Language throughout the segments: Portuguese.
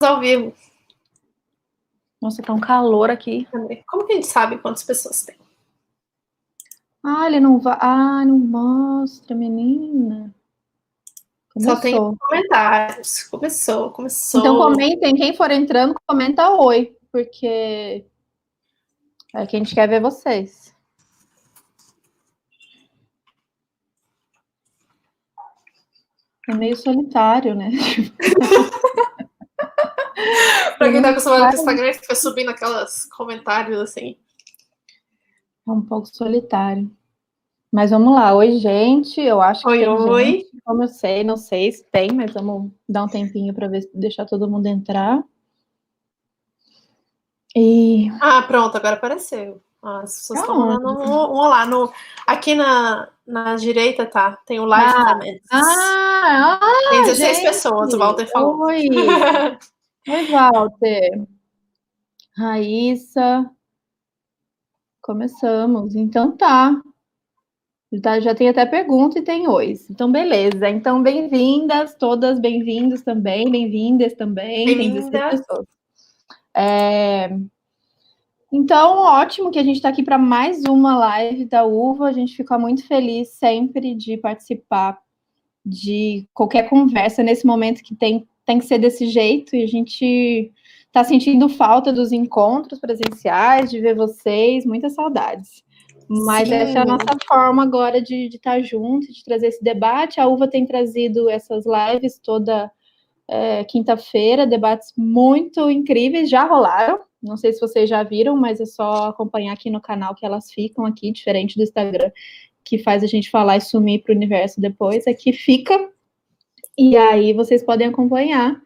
ao vivo. Nossa, tá um calor aqui. Como que a gente sabe quantas pessoas tem? Ah, ele não vai. Ah, não mostra, menina. Começou. Só tem comentários. Começou, começou. Então comentem, quem for entrando, comenta oi, porque é que a gente quer ver vocês. É meio solitário, né? pra quem tá acostumado com o Instagram, fica subindo aquelas comentários assim. É um pouco solitário. Mas vamos lá. Oi, gente. Eu acho oi, que oi. Gente, como eu sei, não sei se tem, mas vamos dar um tempinho para ver deixar todo mundo entrar. E... Ah, pronto, agora apareceu. Ah, as pessoas estão mandando um, um olá. No, aqui na, na direita tá, tem o live ah, comments. Ah, ah, tem 16 gente. pessoas, o Walter falou. Oi, Oi Walter. Raíssa. Começamos. Então tá. tá. Já tem até pergunta e tem oi. Então, beleza. Então, bem-vindas, todas bem-vindos também, bem-vindas também. Bem-vindas. pessoas. É... Então, ótimo que a gente está aqui para mais uma live da UVA. A gente fica muito feliz sempre de participar de qualquer conversa nesse momento que tem, tem que ser desse jeito. E a gente está sentindo falta dos encontros presenciais, de ver vocês, muitas saudades. Mas Sim. essa é a nossa forma agora de, estar junto, de trazer esse debate. A UVA tem trazido essas lives toda é, quinta-feira, debates muito incríveis, já rolaram. Não sei se vocês já viram, mas é só acompanhar aqui no canal que elas ficam aqui, diferente do Instagram, que faz a gente falar e sumir para o universo depois. Aqui fica. E aí vocês podem acompanhar.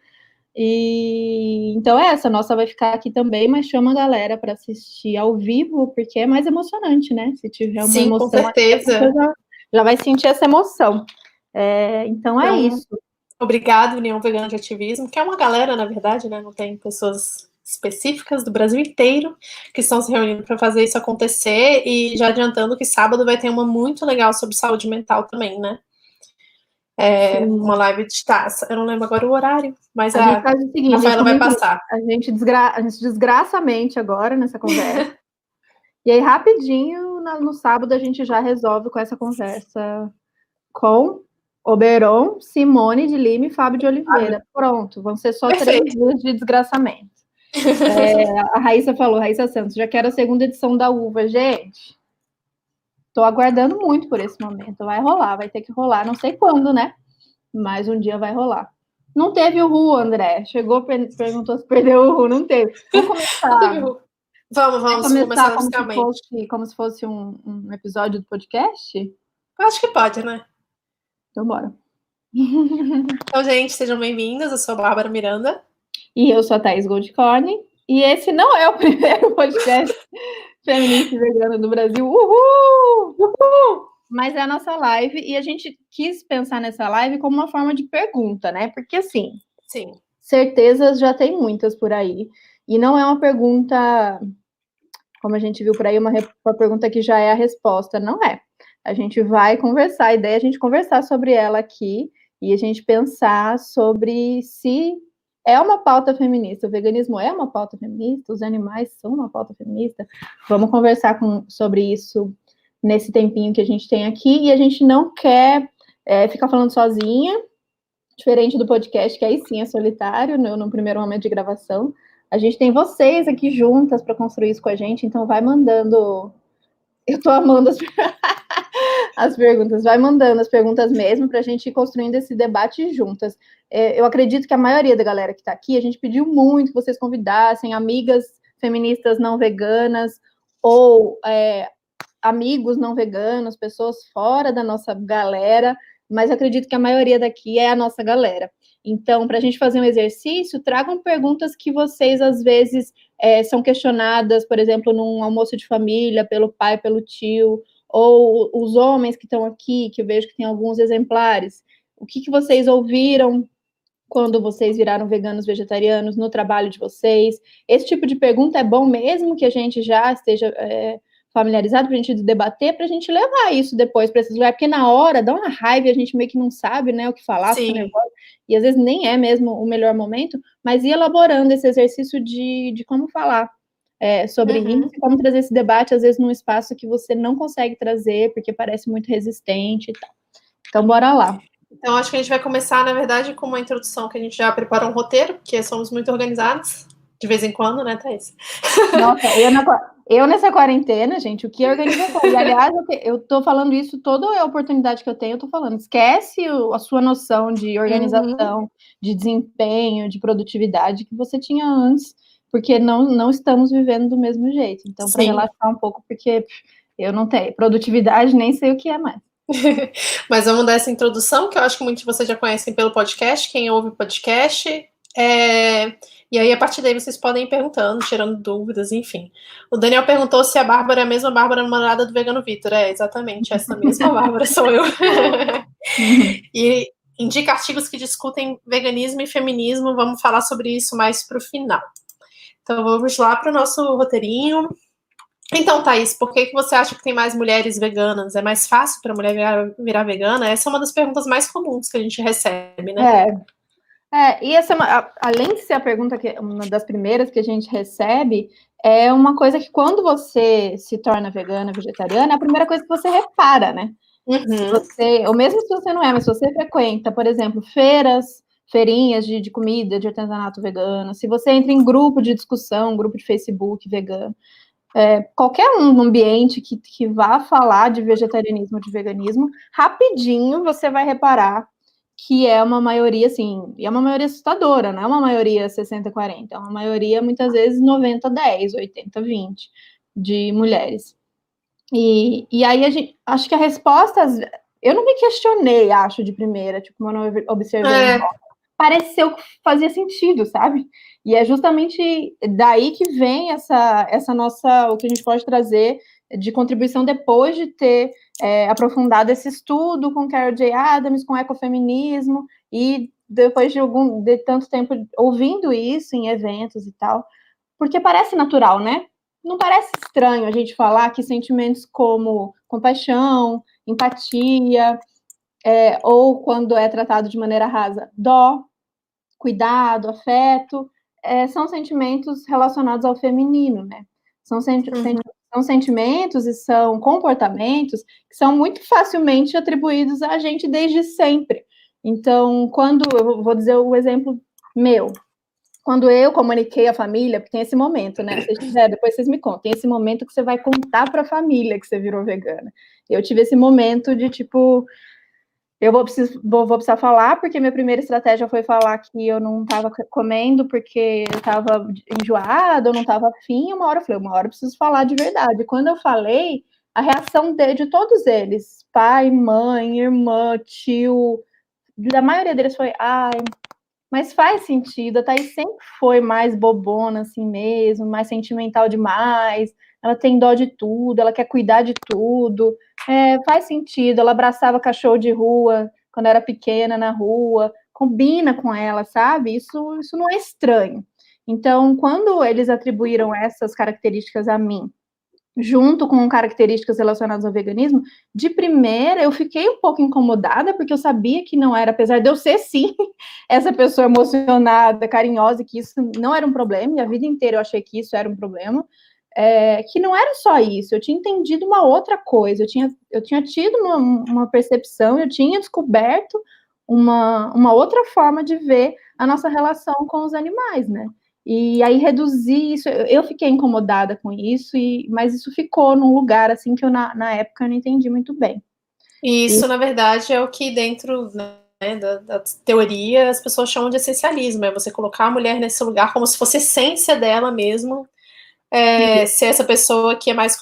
E então é essa, nossa vai ficar aqui também, mas chama a galera para assistir ao vivo, porque é mais emocionante, né? Se tiver uma Sim, emoção, com certeza. Já, já, vai sentir essa emoção. É, então é então, isso. Obrigado, União Vegana de Ativismo, que é uma galera, na verdade, né? Não tem pessoas específicas do Brasil inteiro que estão se reunindo para fazer isso acontecer. E já adiantando que sábado vai ter uma muito legal sobre saúde mental também, né? É, uma live de taça. Eu não lembro agora o horário, mas a, a, faz o seguinte, a Rafaela vai passar. A gente, desgra a gente desgraçamente agora nessa conversa. e aí, rapidinho, no, no sábado, a gente já resolve com essa conversa com Oberon, Simone de Lima e Fábio de Oliveira. Pronto, vão ser só Perfeito. três dias de desgraçamento. É, a Raíssa falou, Raíssa Santos, já quero a segunda edição da Uva, gente. Estou aguardando muito por esse momento. Vai rolar, vai ter que rolar. Não sei quando, né? Mas um dia vai rolar. Não teve o Ru, André. Chegou, perguntou se perdeu o Ru. Não teve. Vamos começar. Vamos, vamos começar, começar como, se fosse, como se fosse um, um, episódio do podcast? Acho que pode, né? Então, bora. Então, gente, sejam bem-vindos. Eu sou a Bárbara Miranda. E eu sou a Thaís Goldcorn. E esse não é o primeiro podcast feminista vegano do Brasil. Uhul! Uhul! Mas é a nossa live e a gente quis pensar nessa live como uma forma de pergunta, né? Porque assim, Sim. certezas já tem muitas por aí. E não é uma pergunta, como a gente viu por aí, uma, uma pergunta que já é a resposta. Não é. A gente vai conversar, a ideia é a gente conversar sobre ela aqui e a gente pensar sobre se é uma pauta feminista, o veganismo é uma pauta feminista, os animais são uma pauta feminista. Vamos conversar com, sobre isso nesse tempinho que a gente tem aqui, e a gente não quer é, ficar falando sozinha, diferente do podcast, que aí sim é solitário, no, no primeiro momento de gravação. A gente tem vocês aqui juntas para construir isso com a gente, então vai mandando. Eu estou amando as... as perguntas, vai mandando as perguntas mesmo para a gente ir construindo esse debate juntas. É, eu acredito que a maioria da galera que está aqui, a gente pediu muito que vocês convidassem amigas feministas não veganas ou é, amigos não veganos, pessoas fora da nossa galera, mas acredito que a maioria daqui é a nossa galera. Então, para a gente fazer um exercício, tragam perguntas que vocês às vezes é, são questionadas, por exemplo, num almoço de família, pelo pai, pelo tio, ou os homens que estão aqui, que eu vejo que tem alguns exemplares, o que, que vocês ouviram quando vocês viraram veganos vegetarianos no trabalho de vocês? Esse tipo de pergunta é bom mesmo que a gente já esteja é, familiarizado, para a gente debater, para a gente levar isso depois para esses lugares, porque na hora dá uma raiva e a gente meio que não sabe, né, o que falar, e às vezes nem é mesmo o melhor momento, mas ir elaborando esse exercício de, de como falar é, sobre uhum. isso, como trazer esse debate, às vezes, num espaço que você não consegue trazer, porque parece muito resistente e tal. Então, bora lá. Então, acho que a gente vai começar, na verdade, com uma introdução que a gente já preparou um roteiro, porque somos muito organizados, de vez em quando, né, Thaís? Nossa, eu, na, eu nessa quarentena, gente, o que é organização? E, aliás, eu tô falando isso, toda a oportunidade que eu tenho, eu tô falando. Esquece o, a sua noção de organização, uhum. de desempenho, de produtividade que você tinha antes, porque não, não estamos vivendo do mesmo jeito. Então, para relaxar um pouco, porque eu não tenho produtividade, nem sei o que é mais. Mas vamos dar essa introdução, que eu acho que muitos de vocês já conhecem pelo podcast, quem ouve o podcast. É... E aí, a partir daí, vocês podem ir perguntando, tirando dúvidas, enfim. O Daniel perguntou se a Bárbara é a mesma Bárbara namorada do Vegano Vitor. É, exatamente, essa mesma Bárbara sou eu. e indica artigos que discutem veganismo e feminismo. Vamos falar sobre isso mais para o final. Então, vamos lá para o nosso roteirinho. Então, Thaís, por que, que você acha que tem mais mulheres veganas? É mais fácil para a mulher virar, virar, vegana? Essa é uma das perguntas mais comuns que a gente recebe, né? É. é e essa, é além de ser a pergunta que uma das primeiras que a gente recebe, é uma coisa que quando você se torna vegana, vegetariana, é a primeira coisa que você repara, né? Uhum. Você, ou mesmo se você não é, mas se você frequenta, por exemplo, feiras, feirinhas de, de comida, de artesanato vegano, se você entra em grupo de discussão, grupo de Facebook vegano, é, qualquer um ambiente que, que vá falar de vegetarianismo, de veganismo, rapidinho você vai reparar que é uma maioria, assim, e é uma maioria assustadora, não é uma maioria 60-40, é uma maioria, muitas vezes, 90-10, 80-20 de mulheres. E, e aí, a gente, acho que a resposta, eu não me questionei, acho, de primeira, tipo, eu não observei, é. pareceu que fazia sentido, sabe? E é justamente daí que vem essa, essa nossa, o que a gente pode trazer de contribuição depois de ter é, aprofundado esse estudo com Carol J. Adams, com ecofeminismo, e depois de algum de tanto tempo ouvindo isso em eventos e tal, porque parece natural, né? Não parece estranho a gente falar que sentimentos como compaixão, empatia, é, ou quando é tratado de maneira rasa, dó, cuidado, afeto, é, são sentimentos relacionados ao feminino, né? São, senti uhum. São sentimentos e são comportamentos que são muito facilmente atribuídos a gente desde sempre. Então, quando eu vou dizer o exemplo meu, quando eu comuniquei à família, porque tem esse momento, né? Se quiser, depois vocês me contem, esse momento que você vai contar para a família que você virou vegana. Eu tive esse momento de tipo, eu vou, vou, vou, precisar falar, porque minha primeira estratégia foi falar que eu não estava comendo porque eu estava enjoada, eu não estava afim. Uma hora eu falei, uma hora eu preciso falar de verdade. Quando eu falei, a reação de, de todos eles, pai, mãe, irmã, tio, da maioria deles foi, ai, mas faz sentido. A Thaís sempre foi mais bobona assim mesmo, mais sentimental demais. Ela tem dó de tudo, ela quer cuidar de tudo. É, faz sentido. Ela abraçava cachorro de rua quando era pequena na rua, combina com ela, sabe? Isso, isso não é estranho. Então, quando eles atribuíram essas características a mim, junto com características relacionadas ao veganismo, de primeira eu fiquei um pouco incomodada, porque eu sabia que não era, apesar de eu ser sim essa pessoa emocionada, carinhosa, que isso não era um problema, e a vida inteira eu achei que isso era um problema, é, que não era só isso, eu tinha entendido uma outra coisa, eu tinha, eu tinha tido uma, uma percepção, eu tinha descoberto uma, uma outra forma de ver a nossa relação com os animais, né? E aí reduzir isso, eu fiquei incomodada com isso, e, mas isso ficou num lugar assim que eu na, na época eu não entendi muito bem. Isso, e... na verdade, é o que dentro né, da, da, teoria as pessoas chamam de essencialismo, é você colocar a mulher nesse lugar como se fosse essência dela mesmo, é, ser essa pessoa que é mais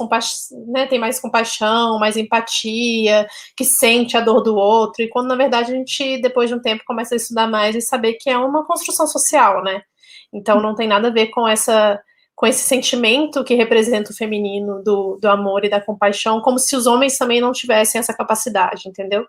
né, tem mais compaixão, mais empatia, que sente a dor do outro, e quando na verdade a gente, depois de um tempo, começa a estudar mais e saber que é uma construção social, né? Então não tem nada a ver com essa com esse sentimento que representa o feminino do, do amor e da compaixão, como se os homens também não tivessem essa capacidade, entendeu?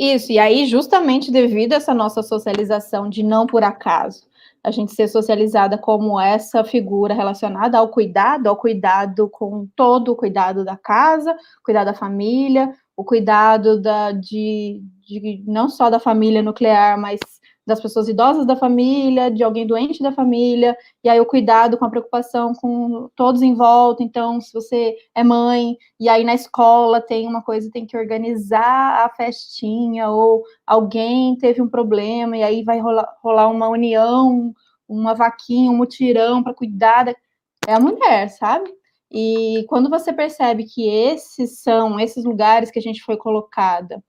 Isso, e aí, justamente devido a essa nossa socialização de não por acaso, a gente ser socializada como essa figura relacionada ao cuidado, ao cuidado com todo o cuidado da casa, cuidado da família, o cuidado da, de, de não só da família nuclear, mas das pessoas idosas da família, de alguém doente da família, e aí o cuidado com a preocupação com todos em volta. Então, se você é mãe, e aí na escola tem uma coisa, tem que organizar a festinha, ou alguém teve um problema, e aí vai rolar, rolar uma união, uma vaquinha, um mutirão para cuidar. Da... É a mulher, sabe? E quando você percebe que esses são esses lugares que a gente foi colocada,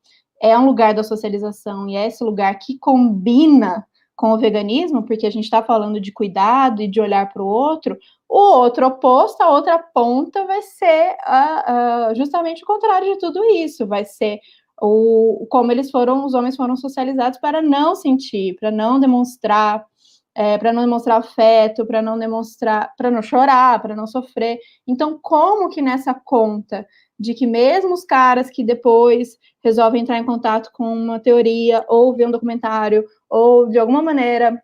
é um lugar da socialização e é esse lugar que combina com o veganismo, porque a gente está falando de cuidado e de olhar para o outro, o outro oposto, a outra ponta vai ser uh, uh, justamente o contrário de tudo isso, vai ser o como eles foram, os homens foram socializados para não sentir, para não demonstrar, é, para não demonstrar afeto, para não demonstrar, para não chorar, para não sofrer. Então, como que nessa conta de que mesmo os caras que depois resolvem entrar em contato com uma teoria, ou ver um documentário, ou de alguma maneira,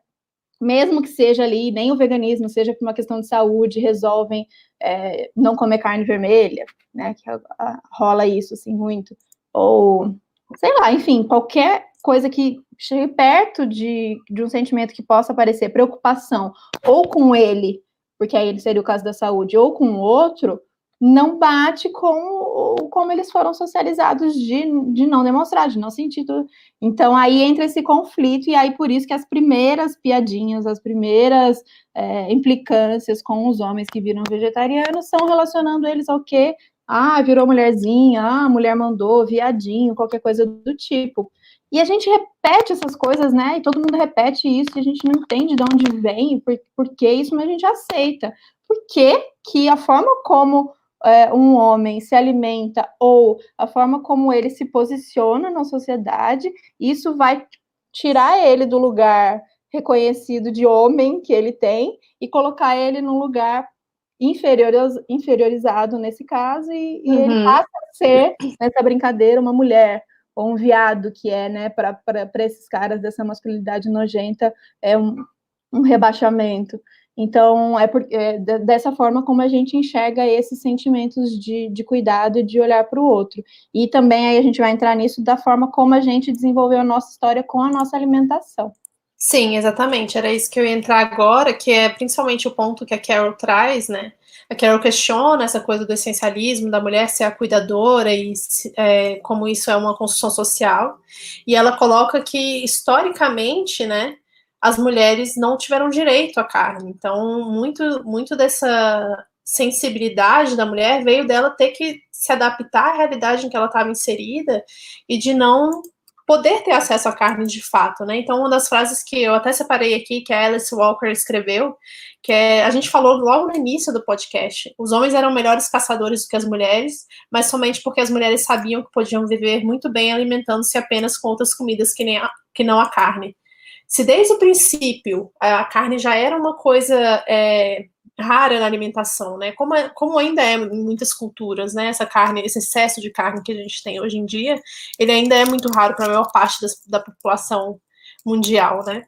mesmo que seja ali, nem o veganismo, seja por uma questão de saúde, resolvem é, não comer carne vermelha, né? Que a, a, rola isso assim muito. Ou, sei lá, enfim, qualquer coisa que chegue perto de, de um sentimento que possa parecer preocupação, ou com ele, porque aí ele seria o caso da saúde, ou com o outro, não bate com como eles foram socializados de, de não demonstrar, de não sentir tudo. Então, aí entra esse conflito, e aí por isso que as primeiras piadinhas, as primeiras é, implicâncias com os homens que viram vegetarianos são relacionando eles ao quê? Ah, virou mulherzinha, ah, mulher mandou, viadinho, qualquer coisa do tipo. E a gente repete essas coisas, né? E todo mundo repete isso, e a gente não entende de onde vem, por, por que isso, mas a gente aceita. Por que, que a forma como é, um homem se alimenta ou a forma como ele se posiciona na sociedade, isso vai tirar ele do lugar reconhecido de homem que ele tem e colocar ele num lugar inferioriz, inferiorizado nesse caso e, e uhum. ele passa a ser nessa brincadeira uma mulher ou um viado que é, né, para esses caras dessa masculinidade nojenta é um, um rebaixamento. Então, é, por, é, dessa forma como a gente enxerga esses sentimentos de, de cuidado e de olhar para o outro. E também aí a gente vai entrar nisso da forma como a gente desenvolveu a nossa história com a nossa alimentação. Sim, exatamente. Era isso que eu ia entrar agora, que é principalmente o ponto que a Carol traz, né? A Carol questiona essa coisa do essencialismo, da mulher ser a cuidadora e é, como isso é uma construção social. E ela coloca que, historicamente, né, as mulheres não tiveram direito à carne. Então, muito, muito dessa sensibilidade da mulher veio dela ter que se adaptar à realidade em que ela estava inserida e de não poder ter acesso à carne de fato, né? Então, uma das frases que eu até separei aqui, que a Alice Walker escreveu, que é, a gente falou logo no início do podcast, os homens eram melhores caçadores do que as mulheres, mas somente porque as mulheres sabiam que podiam viver muito bem alimentando-se apenas com outras comidas que, nem a, que não a carne se desde o princípio a carne já era uma coisa é, rara na alimentação, né? Como, é, como ainda é em muitas culturas, né? Essa carne, esse excesso de carne que a gente tem hoje em dia, ele ainda é muito raro para a maior parte das, da população mundial, né?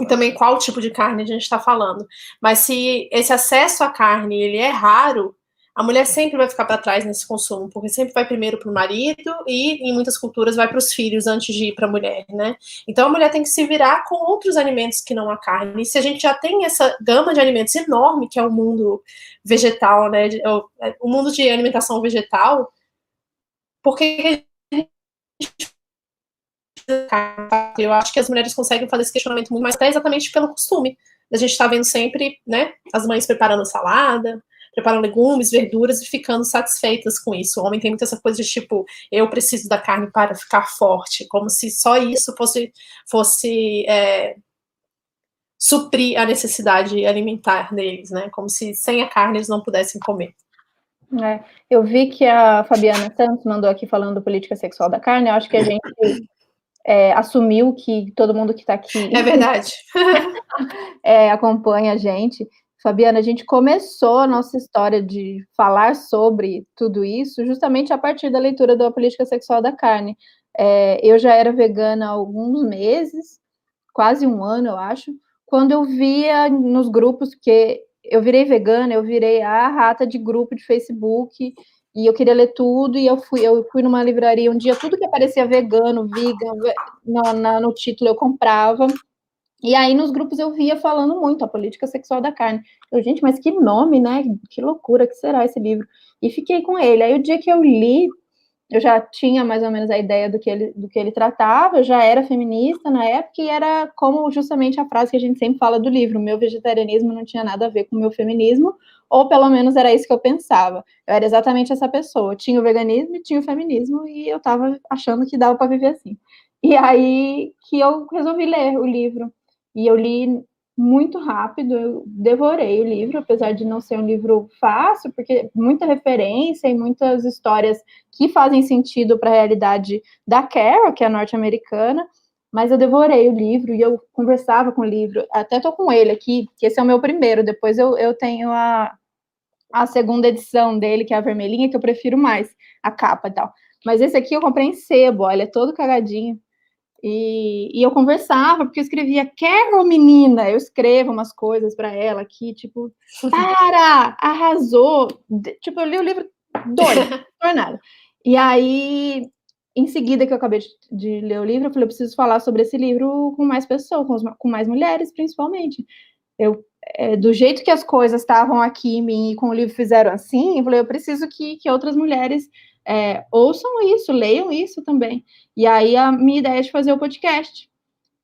E também qual tipo de carne a gente está falando. Mas se esse acesso à carne ele é raro, a mulher sempre vai ficar para trás nesse consumo, porque sempre vai primeiro para o marido e em muitas culturas vai para os filhos antes de ir para a mulher, né? Então a mulher tem que se virar com outros alimentos que não a carne. E se a gente já tem essa gama de alimentos enorme que é o mundo vegetal, né? É, o mundo de alimentação vegetal, por que eu acho que as mulheres conseguem fazer esse questionamento muito mais até exatamente pelo costume. A gente está vendo sempre, né, as mães preparando salada, preparam legumes, verduras e ficando satisfeitas com isso. O homem tem muita essa coisa de tipo, eu preciso da carne para ficar forte, como se só isso fosse, fosse é, suprir a necessidade alimentar deles, né? Como se sem a carne eles não pudessem comer. É, eu vi que a Fabiana Santos mandou aqui falando política sexual da carne. Eu acho que a gente é, assumiu que todo mundo que está aqui. É verdade. é, acompanha a gente. Fabiana, a gente começou a nossa história de falar sobre tudo isso justamente a partir da leitura da política sexual da carne. É, eu já era vegana há alguns meses, quase um ano, eu acho, quando eu via nos grupos, que eu virei vegana, eu virei a rata de grupo de Facebook, e eu queria ler tudo, e eu fui, eu fui numa livraria um dia, tudo que aparecia vegano, vegan, no, na, no título eu comprava, e aí nos grupos eu via falando muito a política sexual da carne. Eu, gente, mas que nome, né? Que loucura que será esse livro. E fiquei com ele. Aí o dia que eu li, eu já tinha mais ou menos a ideia do que ele, do que ele tratava, eu já era feminista na época, e era como justamente a frase que a gente sempre fala do livro: meu vegetarianismo não tinha nada a ver com o meu feminismo, ou pelo menos era isso que eu pensava. Eu era exatamente essa pessoa. Tinha o veganismo e tinha o feminismo, e eu estava achando que dava para viver assim. E aí que eu resolvi ler o livro. E eu li muito rápido, eu devorei o livro, apesar de não ser um livro fácil, porque muita referência e muitas histórias que fazem sentido para a realidade da Carol, que é norte-americana, mas eu devorei o livro e eu conversava com o livro, até tô com ele aqui, que esse é o meu primeiro, depois eu, eu tenho a, a segunda edição dele, que é a vermelhinha, que eu prefiro mais, a capa e tal. Mas esse aqui eu comprei em sebo, olha, é todo cagadinho. E, e, eu conversava, porque eu escrevia, Carol, menina, eu escrevo umas coisas para ela aqui, tipo, para, arrasou. Tipo, eu li o livro doido, não nada. E aí, em seguida que eu acabei de, de, ler o livro, eu falei, eu preciso falar sobre esse livro com mais pessoas, com, com mais mulheres, principalmente. Eu, é, do jeito que as coisas estavam aqui em mim e com o livro fizeram assim, eu falei, eu preciso que, que outras mulheres é, ouçam isso, leiam isso também. E aí a minha ideia é de fazer o podcast.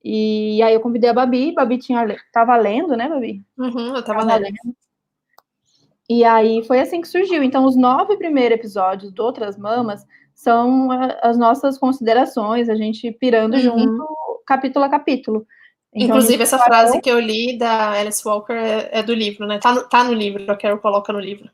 E aí eu convidei a Babi, Babi tinha, tava lendo, né, Babi? Uhum, eu tava, tava lendo. lendo. E aí foi assim que surgiu. Então, os nove primeiros episódios do Outras Mamas são as nossas considerações, a gente pirando uhum. junto, capítulo a capítulo. Então, Inclusive, essa parou... frase que eu li da Alice Walker é, é, do livro, né? Tá no, tá no livro, a Carol coloca no livro.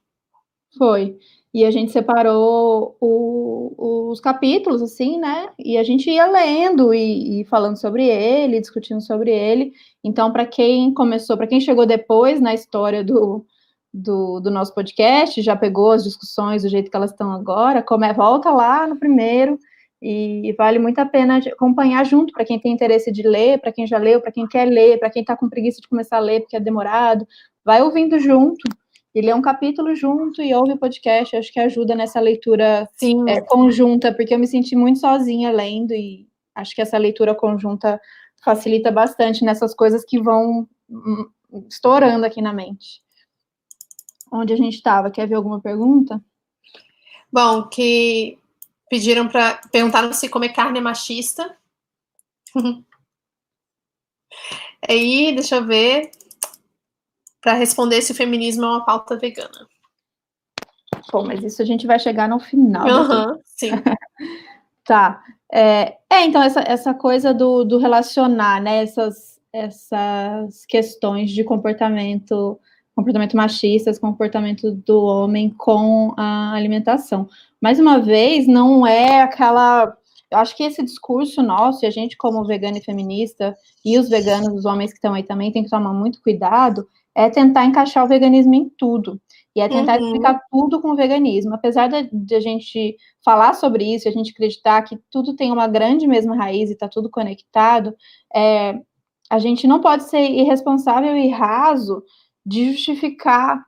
Foi e a gente separou o, os capítulos, assim, né? E a gente ia lendo e, e falando sobre ele, discutindo sobre ele. Então, para quem começou, para quem chegou depois na história do, do, do, nosso podcast, já pegou as discussões do jeito que elas estão agora, come, volta lá no primeiro. E vale muito a pena acompanhar junto para quem tem interesse de ler, para quem já leu, para quem quer ler, para quem está com preguiça de começar a ler porque é demorado, vai ouvindo junto e lê um capítulo junto e ouve o podcast. acho que ajuda nessa leitura é, conjunta, porque eu me senti muito sozinha lendo e acho que essa leitura conjunta facilita bastante nessas coisas que vão hum, estourando aqui na mente. Onde a gente estava? Quer ver alguma pergunta? Bom, que pediram para perguntaram se comer carne é machista. Aí, deixa eu ver para responder se o feminismo é uma pauta vegana. Bom, mas isso a gente vai chegar no final. Uhum, sim. tá. É, é, então, essa, essa coisa do, do relacionar, né, essas, essas questões de comportamento, comportamento machistas, comportamento do homem com a alimentação. Mais uma vez, não é aquela eu acho que esse discurso nosso, e a gente, como vegana e feminista, e os veganos, os homens que estão aí também, tem que tomar muito cuidado, é tentar encaixar o veganismo em tudo. E é tentar uhum. explicar tudo com o veganismo. Apesar de, de, a gente falar sobre isso, a gente acreditar que tudo tem uma grande mesma raiz e está tudo conectado, é, a gente não pode ser irresponsável e raso de justificar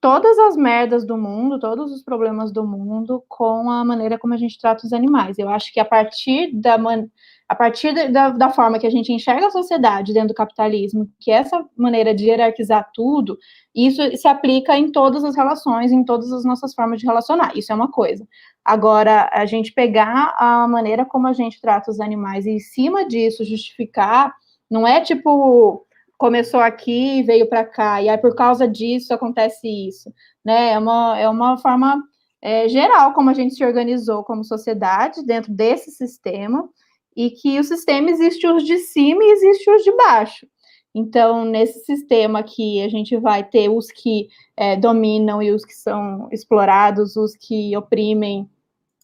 todas as merdas do mundo, todos os problemas do mundo com a maneira como a gente trata os animais. Eu acho que a partir da man a partir da, da, forma que a gente enxerga a sociedade dentro do capitalismo, que é essa maneira de hierarquizar tudo, isso se aplica em todas as relações, em todas as nossas formas de relacionar. Isso é uma coisa. Agora, a gente pegar a maneira como a gente trata os animais e em cima disso justificar, não é tipo começou aqui, veio para cá, e aí por causa disso acontece isso, né? É uma, é uma forma é, geral como a gente se organizou como sociedade dentro desse sistema e que o sistema existe os de cima e existe os de baixo. Então, nesse sistema aqui, a gente vai ter os que é, dominam e os que são explorados, os que oprimem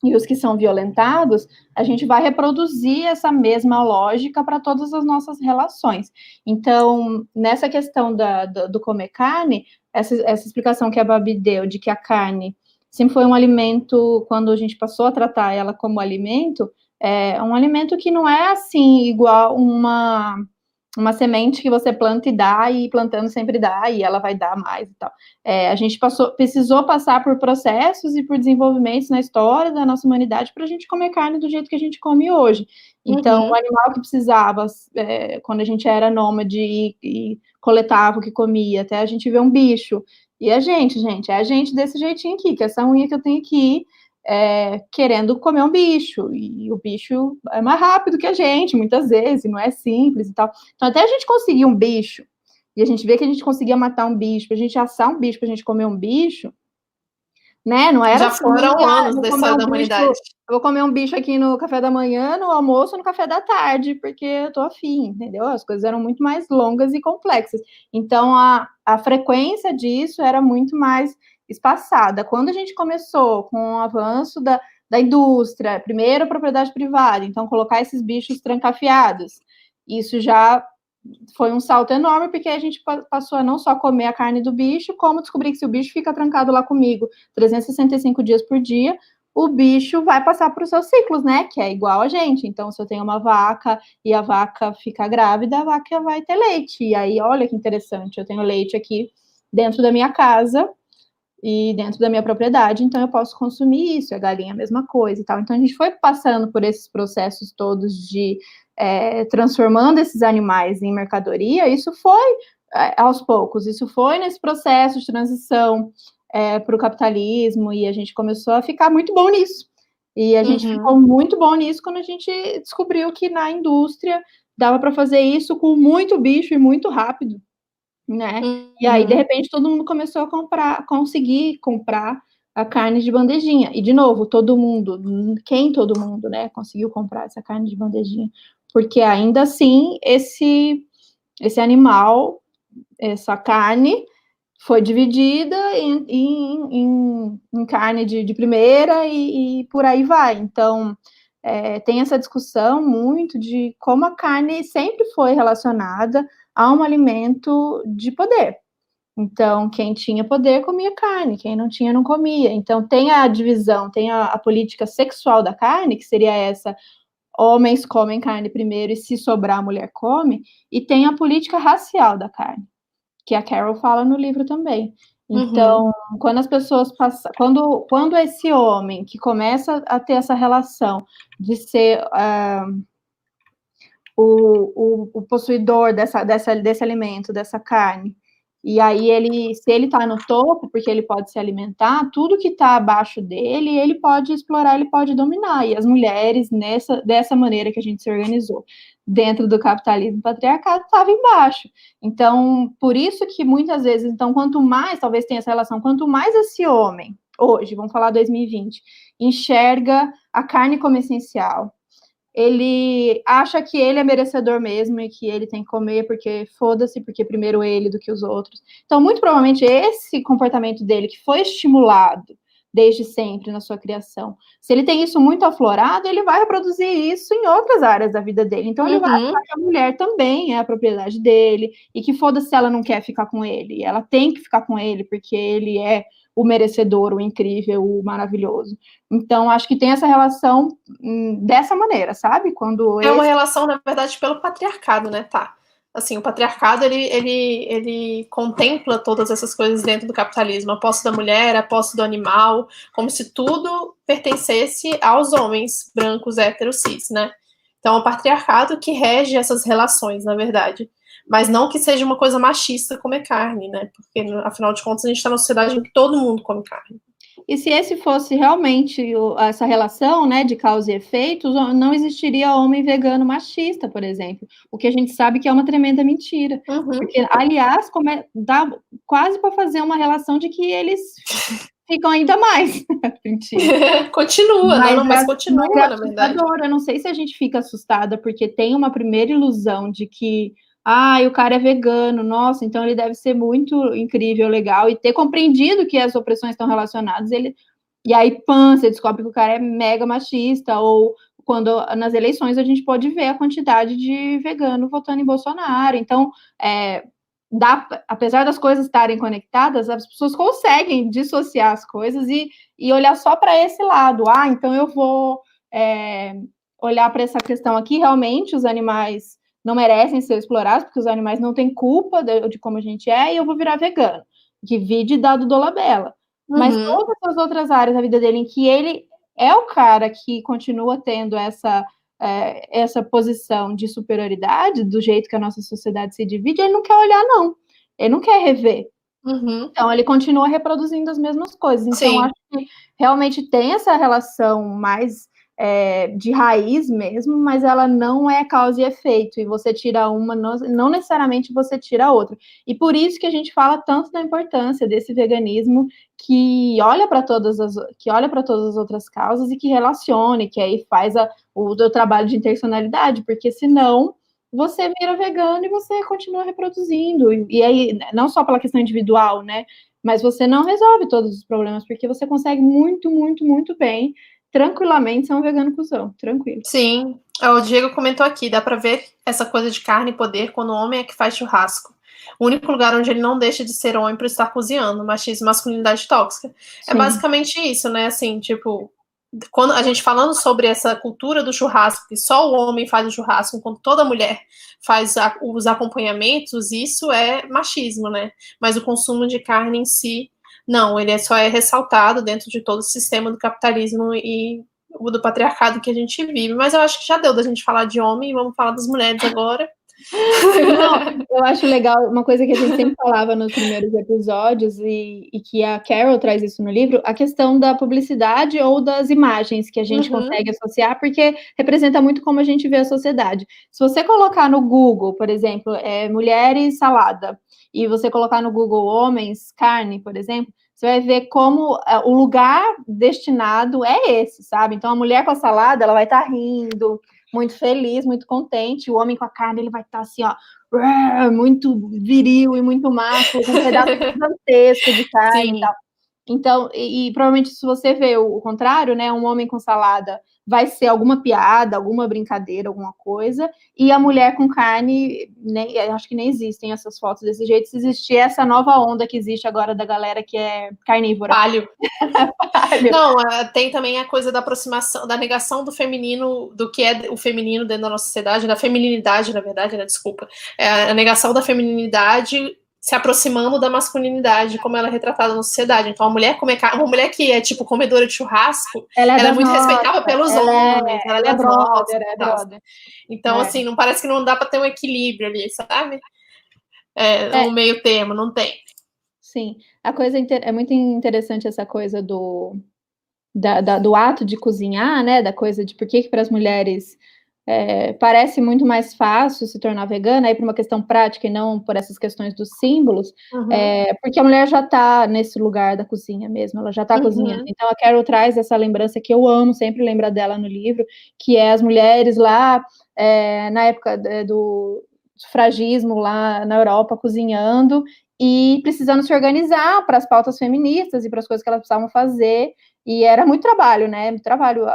e os que são violentados, a gente vai reproduzir essa mesma lógica para todas as nossas relações. Então, nessa questão da, do, do comer carne, essa, essa explicação que a Babi deu de que a carne sempre foi um alimento, quando a gente passou a tratar ela como alimento, é um alimento que não é assim igual uma uma semente que você planta e dá, e plantando sempre dá, e ela vai dar mais e tal. É, a gente passou, precisou passar por processos e por desenvolvimentos na história da nossa humanidade para a gente comer carne do jeito que a gente come hoje. Então, uhum. o animal que precisava, é, quando a gente era nômade e, e coletava o que comia, até a gente ver um bicho. E a gente, gente, é a gente desse jeitinho aqui, que essa unha que eu tenho aqui, é, querendo comer um bicho, e o bicho é mais rápido que a gente, muitas vezes, não é simples e tal. Então, até a gente conseguir um bicho, e a gente vê que a gente conseguia matar um bicho, pra gente assar um bicho, pra gente comer um bicho, né? Não era Já assim, foram ah, anos dessa um da humanidade. eu vou comer um bicho aqui no café da manhã, no almoço, no café da tarde, porque eu tô afim, entendeu? As coisas eram muito mais longas e complexas. Então, a, a frequência disso era muito mais espaçada. Quando a gente começou com o avanço da, da indústria, primeiro a propriedade privada, então colocar esses bichos trancafiados, isso já foi um salto enorme, porque a gente passou a não só comer a carne do bicho, como descobrir que se o bicho fica trancado lá comigo 365 dias por dia, o bicho vai passar para os seus ciclos, né? Que é igual a gente. Então, se eu tenho uma vaca e a vaca fica grávida, a vaca vai ter leite. E aí, olha que interessante, eu tenho leite aqui dentro da minha casa, e dentro da minha propriedade, então eu posso consumir isso, a galinha a mesma coisa e tal. Então a gente foi passando por esses processos todos de é, transformando esses animais em mercadoria, isso foi é, aos poucos, isso foi nesse processo de transição é, para o capitalismo, e a gente começou a ficar muito bom nisso. E a gente uhum. ficou muito bom nisso quando a gente descobriu que na indústria dava para fazer isso com muito bicho e muito rápido né? Uhum. E aí, de uhum. repente, todo mundo começou a comprar, conseguir comprar a carne de bandejinha. E, de novo, todo mundo, quem todo mundo, né, conseguiu comprar essa carne de bandejinha? Porque ainda assim, esse, esse animal, essa carne, foi dividida em, em, em, em carne de, de primeira e, e, por aí vai. Então, é, tem essa discussão muito de como a carne sempre foi relacionada a um alimento de poder. Então, quem tinha poder comia carne, quem não tinha não comia. Então, tem a divisão, tem a, a, política sexual da carne, que seria essa: homens comem carne primeiro e se sobrar, a mulher come, e tem a política racial da carne, que a Carol fala no livro também. Então, uhum. quando as pessoas passam, quando, quando esse homem que começa a ter essa relação de ser uh, o, o, o possuidor dessa, dessa, desse alimento, dessa carne. E aí ele, se ele está no topo, porque ele pode se alimentar, tudo que está abaixo dele, ele pode explorar, ele pode dominar. E as mulheres, nessa, dessa maneira que a gente se organizou, dentro do capitalismo patriarcado, estavam embaixo. Então, por isso que muitas vezes, então, quanto mais, talvez tenha essa relação, quanto mais esse homem, hoje, vamos falar 2020, enxerga a carne como essencial, ele acha que ele é merecedor mesmo e que ele tem que comer porque foda-se, porque primeiro ele do que os outros. Então, muito provavelmente esse comportamento dele que foi estimulado desde sempre na sua criação. Se ele tem isso muito aflorado, ele vai reproduzir isso em outras áreas da vida dele. Então, ele uhum. vai achar que a mulher também é a propriedade dele e que foda-se ela não quer ficar com ele. Ela tem que ficar com ele porque ele é o merecedor, o incrível, o maravilhoso. Então, acho que tem essa relação hum, dessa maneira, sabe? Quando é esse... uma relação, na verdade, pelo patriarcado, né? Tá. Assim, o patriarcado ele, ele, ele contempla todas essas coisas dentro do capitalismo, a posse da mulher, a posse do animal, como se tudo pertencesse aos homens brancos, héteros, cis, né? Então, é o patriarcado que rege essas relações, na verdade mas não que seja uma coisa machista comer carne, né? Porque, afinal de contas, a gente está numa sociedade em que todo mundo come carne. E se esse fosse realmente essa relação, né, de causa e efeito, não existiria homem vegano machista, por exemplo. O que a gente sabe que é uma tremenda mentira. Uhum. Porque, aliás, come, dá quase para fazer uma relação de que eles ficam ainda mais. mentira. continua, mas, não, mas continua, na verdade. Eu não sei se a gente fica assustada porque tem uma primeira ilusão de que ah, o cara é vegano, nossa, então ele deve ser muito incrível, legal, e ter compreendido que as opressões estão relacionadas, ele. E aí, pã, você descobre que o cara é mega machista, ou quando nas eleições a gente pode ver a quantidade de vegano votando em Bolsonaro. Então, é, dá, apesar das coisas estarem conectadas, as pessoas conseguem dissociar as coisas e, e olhar só para esse lado. Ah, então eu vou é, olhar para essa questão aqui, realmente, os animais não merecem ser explorados, porque os animais não têm culpa de, de como a gente é, e eu vou virar vegano. Que vide dado Dolabella. Uhum. Mas todas as outras áreas da vida dele em que ele é o cara que continua tendo essa, é, essa posição de superioridade, do jeito que a nossa sociedade se divide, ele não quer olhar, não. Ele não quer rever. Uhum. Então, ele continua reproduzindo as mesmas coisas. Então, Sim. acho que realmente tem essa relação mais é, de raiz mesmo, mas ela não é causa e efeito, e você tira uma, não, necessariamente você tira a outra. E por isso que a gente fala tanto da importância desse veganismo que olha para todas as que olha para todas as outras causas e que relacione, que aí faz a, o, o trabalho de intencionalidade, porque senão você vira vegano e você continua reproduzindo. E, e aí, não só pela questão individual, né? Mas você não resolve todos os problemas, porque você consegue muito, muito, muito bem, tranquilamente, ser um vegano cuzão, tranquilo. Sim, é, o Diego comentou aqui, dá para ver essa coisa de carne e poder quando o homem é que faz churrasco. O único lugar onde ele não deixa de ser homem para estar cozinhando, machismo, masculinidade tóxica. É Sim. É basicamente isso, né? Assim, tipo, quando a gente falando sobre essa cultura do churrasco, que só o homem faz o churrasco, enquanto toda mulher faz a, os acompanhamentos, isso é machismo, né? Mas o consumo de carne em si, não, ele é, só é ressaltado dentro de todo o sistema do capitalismo e do patriarcado que a gente vive. Mas eu acho que já deu da gente falar de homem, vamos falar das mulheres agora. Não, eu acho legal uma coisa que a gente sempre falava nos primeiros episódios e, e, que a Carol traz isso no livro, a questão da publicidade ou das imagens que a gente uhum. consegue associar, porque representa muito como a gente vê a sociedade. Se você colocar no Google, por exemplo, é, mulheres salada, e você colocar no Google homens carne, por exemplo, você vai ver como é, o lugar destinado é esse, sabe? Então a mulher com a salada, ela vai estar tá rindo, muito feliz, muito contente. O homem com a carne, ele vai estar tá assim, ó, muito viril e muito macho, com um pedaço gigantesco de carne Sim. e tal. Então, e, e, provavelmente se você vê o, o, contrário, né, um homem com salada vai ser alguma piada, alguma brincadeira, alguma coisa, e a mulher com carne, nem, acho que nem existem essas fotos desse jeito, se existir essa nova onda que existe agora da galera que é carnívora. Palio. Palio. Não, tem também a coisa da aproximação, da negação do feminino, do que é o feminino dentro da nossa sociedade, da feminilidade, na verdade, né, desculpa, é a negação da feminilidade se aproximando da masculinidade, como ela é retratada na sociedade. Então, a mulher come uma mulher que é tipo comedora de churrasco, ela é, ela é muito respeitável pelos ela é homens, é, ela, ela é, é brother, é brother. Então, é. assim, não parece que não dá para ter um equilíbrio ali, sabe? É, é. um meio termo, não tem. Sim, a coisa é muito interessante essa coisa do da, da, do ato de cozinhar, né? Da coisa de por que, que para as mulheres é, parece muito mais fácil se tornar vegana, aí por uma questão prática e não por essas questões dos símbolos, uhum. é, porque a mulher já está nesse lugar da cozinha mesmo, ela já está uhum. cozinhando. Então a Carol traz essa lembrança que eu amo, sempre lembra dela no livro, que é as mulheres lá é, na época do sufragismo lá na Europa cozinhando e precisando se organizar para as pautas feministas e para as coisas que elas precisavam fazer. E era muito trabalho, né? Muito trabalho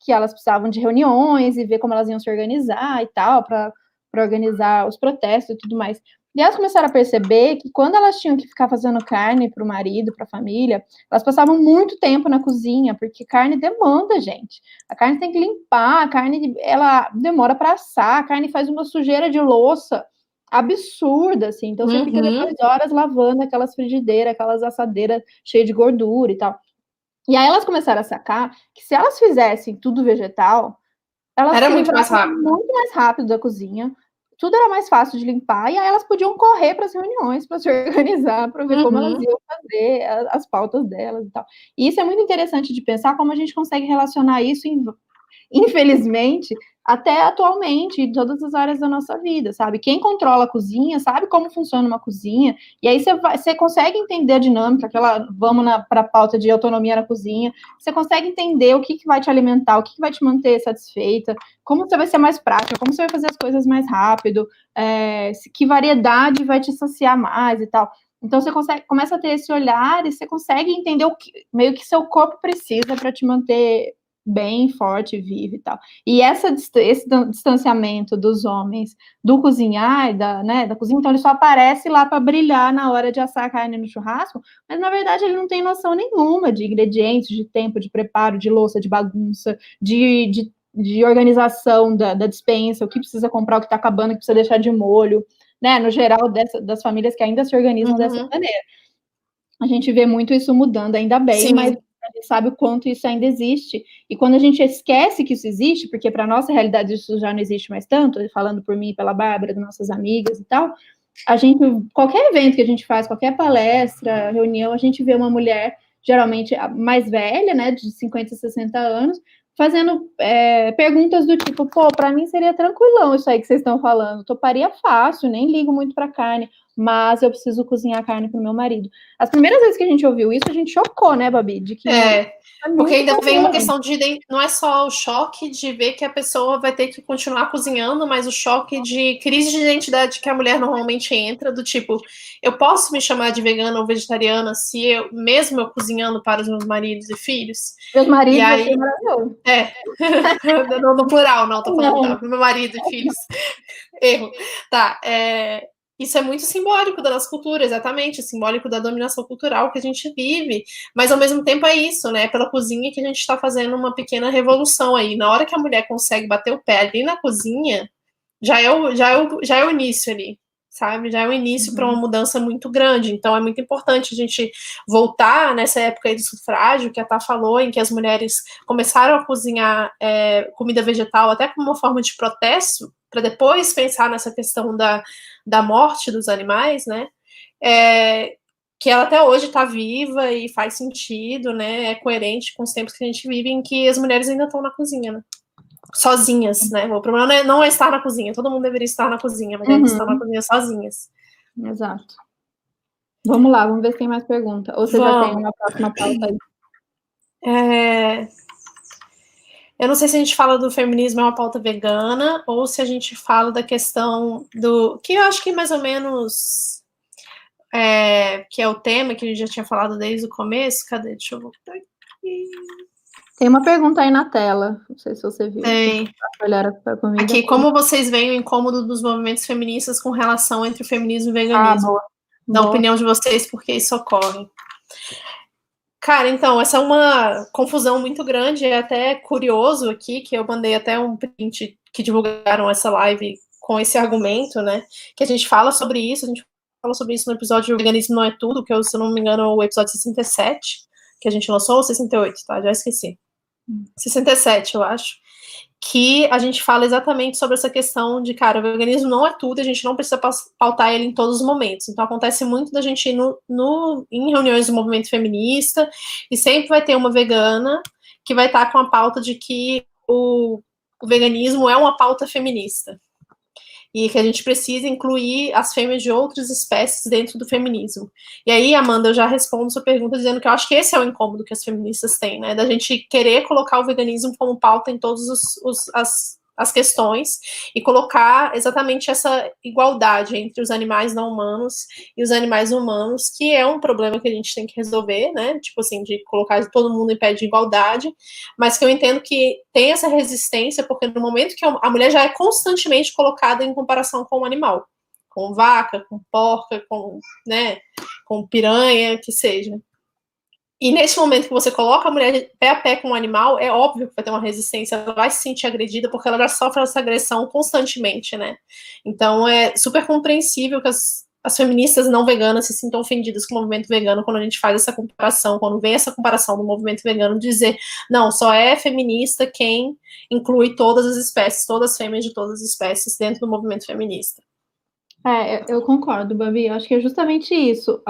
que elas precisavam de reuniões e ver como elas iam se organizar e tal, para organizar os protestos e tudo mais. E elas começaram a perceber que quando elas tinham que ficar fazendo carne para o marido, para a família, elas passavam muito tempo na cozinha, porque carne demanda, gente. A carne tem que limpar, a carne ela demora para assar, a carne faz uma sujeira de louça absurda, assim. Então você uhum. fica depois horas lavando aquelas frigideiras, aquelas assadeiras cheias de gordura e tal. E aí elas começaram a sacar que se elas fizessem tudo vegetal, elas era muito mais rápido. muito mais rápido da cozinha, tudo era mais fácil de limpar, e aí elas podiam correr para as reuniões, para se organizar, para ver uhum. como elas uhum. iam fazer as pautas delas e tal. E isso é muito interessante de pensar como a gente consegue relacionar isso em infelizmente, até atualmente, em todas as áreas da nossa vida, sabe? Quem controla a cozinha sabe como funciona uma cozinha, e aí você, consegue entender a dinâmica, aquela, vamos para a pauta de autonomia na cozinha, você consegue entender o que, que vai te alimentar, o que, que vai te manter satisfeita, como você vai ser mais prática, como você vai fazer as coisas mais rápido, é, que variedade vai te saciar mais e tal. Então você consegue, começa a ter esse olhar e você consegue entender o que meio que seu corpo precisa para te manter bem forte, vivo e tal. E essa, esse distanciamento dos homens do cozinhar, da, né, da cozinha, então ele só aparece lá para brilhar na hora de assar a carne no churrasco, mas na verdade ele não tem noção nenhuma de ingredientes, de tempo, de preparo, de louça, de bagunça, de, de de organização da, da dispensa, o que precisa comprar, o que está acabando, o que precisa deixar de molho, né? No geral, dessa, das famílias que ainda se organizam uhum. dessa maneira. A gente vê muito isso mudando, ainda bem, Sim. mas gente sabe o quanto isso ainda existe. E quando a gente esquece que isso existe, porque para nossa realidade isso já não existe mais tanto, falando por mim pela Bárbara, das nossas amigas e tal, a gente, qualquer evento que a gente faz, qualquer palestra, reunião, a gente vê uma mulher, geralmente mais velha, né, de 50, 60 anos, fazendo é, perguntas do tipo, pô, para mim seria tranquilão isso aí que vocês estão falando, toparia fácil, nem ligo muito para carne mas eu preciso cozinhar carne para o meu marido. As primeiras vezes que a gente ouviu isso, a gente chocou, né, Babi? De que é, porque ainda vem uma questão de não é só o choque de ver que a pessoa vai ter que continuar cozinhando, mas o choque de crise de identidade que a mulher normalmente entra, do tipo, eu posso me chamar de vegana ou vegetariana se eu, mesmo eu cozinhando para os meus maridos e filhos? Meus maridos e aí, é, no, no plural, não, tô falando não. Tá, meu marido e filhos. Erro. Tá, é, isso é muito simbólico da nossa cultura, exatamente, simbólico da dominação cultural que a gente vive, mas ao mesmo tempo é isso, né? Pela cozinha que a gente está fazendo uma pequena revolução aí. Na hora que a mulher consegue bater o pé ali na cozinha, já é o, já é o, já é o início ali, sabe? Já é o início uhum. para uma mudança muito grande. Então é muito importante a gente voltar nessa época aí do sufrágio, que a Tá falou, em que as mulheres começaram a cozinhar é, comida vegetal até como uma forma de protesto, para depois pensar nessa questão da, da morte dos animais, né? É, que ela até hoje está viva e faz sentido, né? É coerente com os tempos que a gente vive em que as mulheres ainda estão na cozinha, né? Sozinhas, né? O problema não é, não é, estar na cozinha, todo mundo deveria estar na cozinha, mas uhum. eles estão na cozinha sozinhas. Exato. Vamos lá, vamos ver se tem mais pergunta. Ou você vamos. já tem uma próxima pauta aí? É... Eu não sei se a gente fala do feminismo é uma pauta vegana ou se a gente fala da questão do. que eu acho que mais ou menos. É, que é o tema que a gente já tinha falado desde o começo. Cadê? Deixa eu voltar aqui. Tem uma pergunta aí na tela. Não sei se você viu. Tem. Aqui, como vocês veem o incômodo dos movimentos feministas com relação entre o feminismo e o veganismo? Ah, boa. Na boa. opinião de vocês, por que isso ocorre? Cara, então, essa é uma confusão muito grande, é até curioso aqui, que eu mandei até um print que divulgaram essa live com esse argumento, né? Que a gente fala sobre isso, a gente fala sobre isso no episódio O Veganismo Não É Tudo, que é, se eu não me engano, é o episódio 67, que a gente lançou, ou 68, tá? Já esqueci. 67, hum. eu acho que a gente fala exatamente sobre essa questão de, cara, o veganismo não é tudo, a gente não precisa pautar ele em todos os momentos. Então, acontece muito da gente ir no, no, em reuniões do movimento feminista e sempre vai ter uma vegana que vai estar com a pauta de que o, o veganismo é uma pauta feminista e que a gente precisa incluir as fêmeas de outras espécies dentro do feminismo. E aí, Amanda, eu já respondo sua pergunta dizendo que eu acho que esse é o incômodo que as feministas têm, né? Da gente querer colocar o veganismo como pauta em todas as as questões e colocar exatamente essa igualdade entre os animais não humanos e os animais humanos, que é um problema que a gente tem que resolver, né? Tipo assim, de colocar todo mundo em pé de igualdade, mas que eu entendo que tem essa resistência, porque no momento que a mulher já é constantemente colocada em comparação com o animal, com vaca, com porca, com, né, com piranha, que seja. E nesse momento que você coloca a mulher pé a pé com um animal, é óbvio que vai ter uma resistência, ela vai se sentir agredida porque ela já sofre essa agressão constantemente, né? Então é super compreensível que as, as feministas não veganas se sintam ofendidas com o movimento vegano quando a gente faz essa comparação, quando vem essa comparação do movimento vegano, dizer, não, só é feminista quem inclui todas as espécies, todas as fêmeas de todas as espécies dentro do movimento feminista. É, eu concordo, Babi. Eu acho que é justamente isso.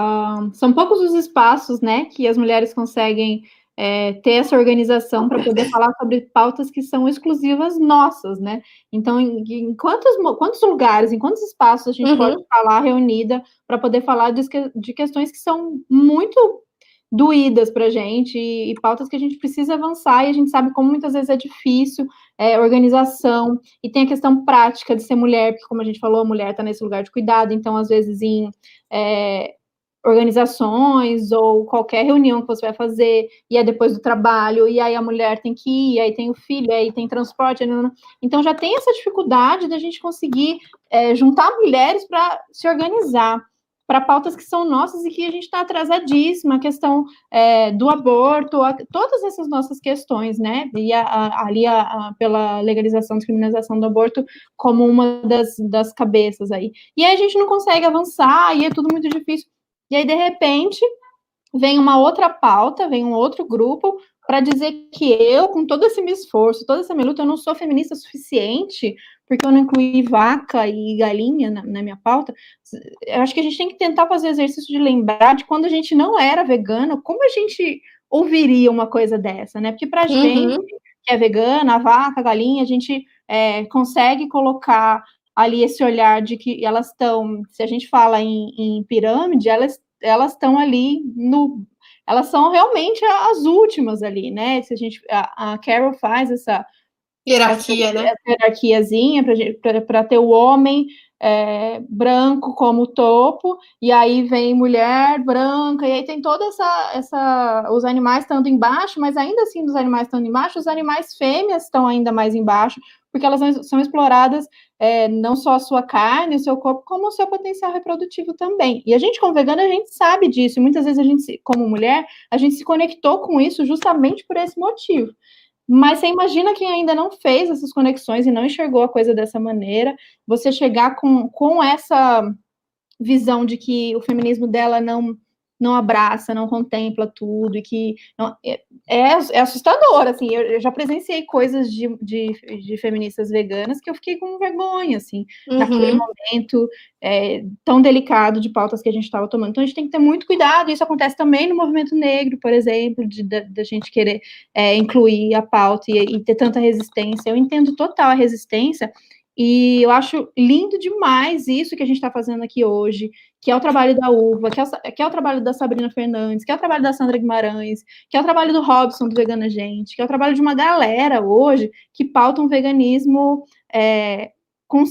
são poucos os espaços, né, que as mulheres conseguem é, ter essa organização para poder falar sobre pautas que são exclusivas nossas, né? Então, em, em quantos, quantos lugares, em quantos espaços a gente uhum. pode falar reunida para poder falar de, de questões que são muito doídas para a gente e, e, pautas que a gente precisa avançar e a gente sabe como muitas vezes é difícil, é, organização, e tem a questão prática de ser mulher, porque como a gente falou, a mulher está nesse lugar de cuidado, então às vezes em é, organizações ou qualquer reunião que você vai fazer, e é depois do trabalho, e aí a mulher tem que ir, aí tem o filho, aí tem transporte, então já tem essa dificuldade da gente conseguir é, juntar mulheres para se organizar. Para pautas que são nossas e que a gente está atrasadíssima, a questão é, do aborto, a, todas essas nossas questões, né? E a, a, ali pela legalização, descriminalização do aborto como uma das, das cabeças aí. E aí a gente não consegue avançar, e é tudo muito difícil. E aí, de repente, vem uma outra pauta, vem um outro grupo para dizer que eu, com todo esse meu esforço, toda essa minha luta, eu não sou feminista suficiente porque eu não incluí vaca e galinha na, na, minha pauta. Eu acho que a gente tem que tentar fazer o exercício de lembrar de quando a gente não era vegana, como a gente ouviria uma coisa dessa, né? Porque para a uhum. gente que é vegana, a vaca, a galinha, a gente é, consegue colocar ali esse olhar de que elas estão, se a gente fala em, em pirâmide, elas elas estão ali no elas são realmente as últimas ali, né? Se a gente a, a Carol faz essa hierarquia, essa, né? Essa hierarquiazinha para ter o homem é, branco como topo, e aí vem mulher branca, e aí tem toda essa, essa os animais estando embaixo, mas ainda assim os animais estando embaixo, os animais fêmeas estão ainda mais embaixo, porque elas são exploradas é, não só a sua carne, o seu corpo, como o seu potencial reprodutivo também. E a gente, como vegana, a gente sabe disso, e muitas vezes a gente, como mulher, a gente se conectou com isso justamente por esse motivo. Mas você imagina quem ainda não fez essas conexões e não enxergou a coisa dessa maneira, você chegar com, com essa visão de que o feminismo dela não não abraça, não contempla tudo, e que não, é, é, é, assustador, assim, eu, eu, já presenciei coisas de, de, de, feministas veganas que eu fiquei com vergonha, assim, uhum. naquele momento é, tão delicado de pautas que a gente estava tomando. Então, a gente tem que ter muito cuidado, isso acontece também no movimento negro, por exemplo, de da gente querer é, incluir a pauta e, e ter tanta resistência. Eu entendo total a resistência, e eu acho lindo demais isso que a gente está fazendo aqui hoje, que é o trabalho da Uva, que é, que é, o trabalho da Sabrina Fernandes, que é o trabalho da Sandra Guimarães, que é o trabalho do Robson, do Vegana Gente, que é o trabalho de uma galera hoje que pauta um veganismo. É,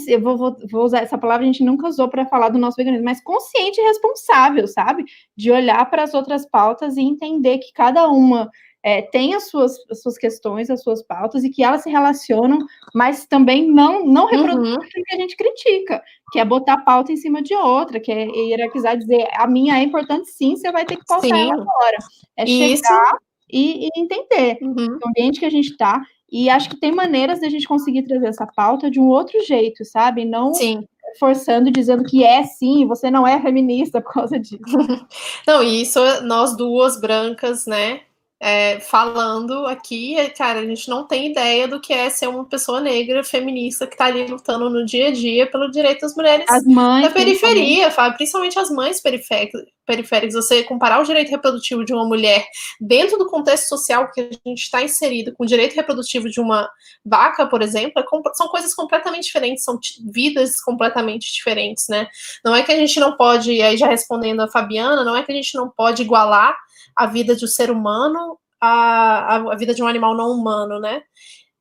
eu vou, vou, vou, usar essa palavra, a gente nunca usou para falar do nosso veganismo, mas consciente e responsável, sabe? De olhar para as outras pautas e entender que cada uma é, tem as suas, as suas questões, as suas pautas, e que elas se relacionam, mas também não, não reproduzem uhum. que a gente critica, que é botar pauta em cima de outra, que é hierarquizar, dizer a minha é importante sim, você vai ter que pautar sim. ela agora. É Isso. chegar e, e entender uhum. o ambiente que a gente está, e acho que tem maneiras de a gente conseguir trazer essa pauta de um outro jeito, sabe? Não sim forçando, dizendo que é sim, você não é feminista por causa disso. Não, e isso nós duas brancas, né? É, falando aqui, cara, a gente não tem ideia do que é ser uma pessoa negra feminista que está ali lutando no dia a dia pelo direito das mulheres mães, da periferia, principalmente as mães periféricas, periféricas. Você comparar o direito reprodutivo de uma mulher dentro do contexto social que a gente está inserido com o direito reprodutivo de uma vaca, por exemplo, é, são coisas completamente diferentes, são vidas completamente diferentes, né? Não é que a gente não pode, aí já respondendo a Fabiana, não é que a gente não pode igualar a vida de um ser humano a, a, a vida de um animal não humano, né?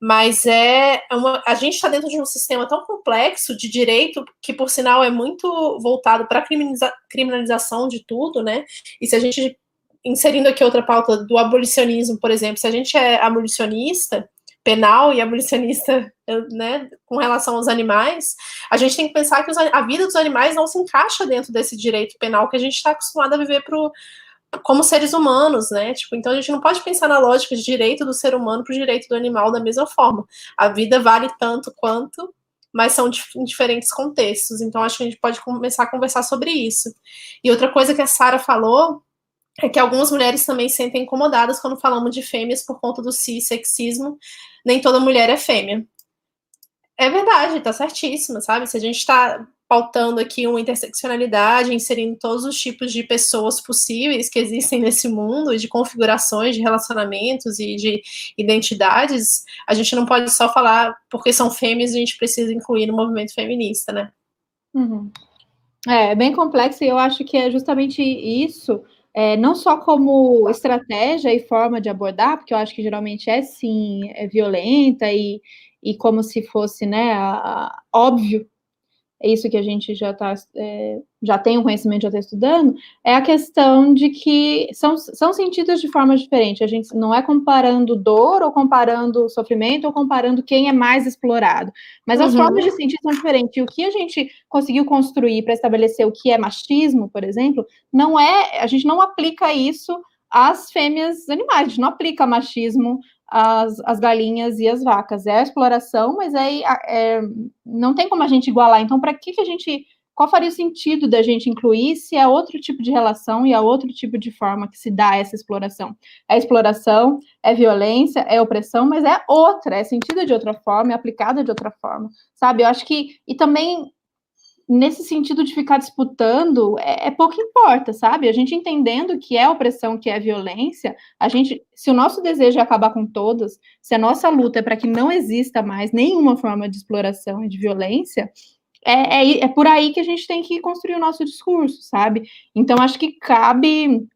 Mas é uma, a gente está dentro de um sistema tão complexo de direito que, por sinal, é muito voltado para a criminaliza, criminalização de tudo, né? E se a gente inserindo aqui outra pauta do abolicionismo, por exemplo, se a gente é abolicionista penal e abolicionista, né, com relação aos animais, a gente tem que pensar que os, a vida dos animais não se encaixa dentro desse direito penal que a gente está acostumado a viver pro, como seres humanos, né? Tipo, então a gente não pode pensar na lógica de direito do ser humano para o direito do animal da mesma forma. A vida vale tanto quanto, mas são em diferentes contextos. Então acho que a gente pode começar a conversar sobre isso. E outra coisa que a Sara falou é que algumas mulheres também se sentem incomodadas quando falamos de fêmeas por conta do cissexismo. Nem toda mulher é fêmea. É verdade, tá certíssima, sabe? Se a gente tá pautando aqui uma interseccionalidade, inserindo todos os tipos de pessoas possíveis que existem nesse mundo, de configurações de relacionamentos e de identidades, a gente não pode só falar porque são fêmeas, a gente precisa incluir no movimento feminista, né? Uhum. É, é bem complexo e eu acho que é justamente isso, é, não só como estratégia e forma de abordar, porque eu acho que geralmente é sim, é violenta e, e como se fosse, né, a, a, óbvio é isso que a gente já tá, é, já tem o um conhecimento, já está estudando, é a questão de que são, são sentidos de forma diferente. A gente não é comparando dor, ou comparando sofrimento, ou comparando quem é mais explorado. Mas as uhum. formas de sentir são diferentes. E o que a gente conseguiu construir para estabelecer o que é machismo, por exemplo, não é. A gente não aplica isso às fêmeas animais, a gente não aplica machismo as, as galinhas e as vacas. É a exploração, mas aí é, não tem como a gente igualar. Então, para que, que a gente. Qual faria sentido da gente incluir se é outro tipo de relação e é outro tipo de forma que se dá essa exploração? É exploração, é violência, é opressão, mas é outra, é sentido de outra forma, é aplicada de outra forma, sabe? Eu acho que. E também nesse sentido de ficar disputando, é, é, pouco importa, sabe? A gente entendendo que é opressão, que é violência, a gente, se o nosso desejo é acabar com todas, se a nossa luta é para que não exista mais nenhuma forma de exploração e de violência, é, é, é por aí que a gente tem que construir o nosso discurso, sabe? Então, acho que cabe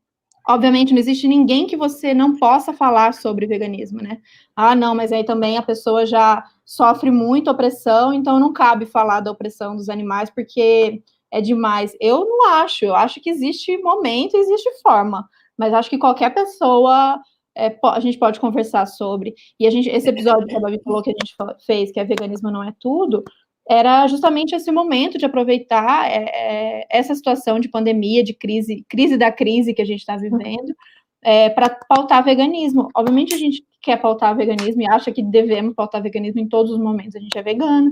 obviamente não existe ninguém que você não possa falar sobre veganismo, né? Ah, não, mas aí também a pessoa já sofre muito opressão, então não cabe falar da opressão dos animais porque é demais. Eu não acho, eu acho que existe momento, existe forma, mas acho que qualquer pessoa é, a gente pode conversar sobre. E a gente, esse episódio que a Babi falou que a gente fez, que é veganismo não é tudo, era justamente esse momento de aproveitar é, é, essa situação de pandemia, de crise, crise da crise que a gente está vivendo, é, para pautar veganismo. Obviamente a gente quer pautar veganismo e acha que devemos pautar veganismo em todos os momentos. A gente é vegano,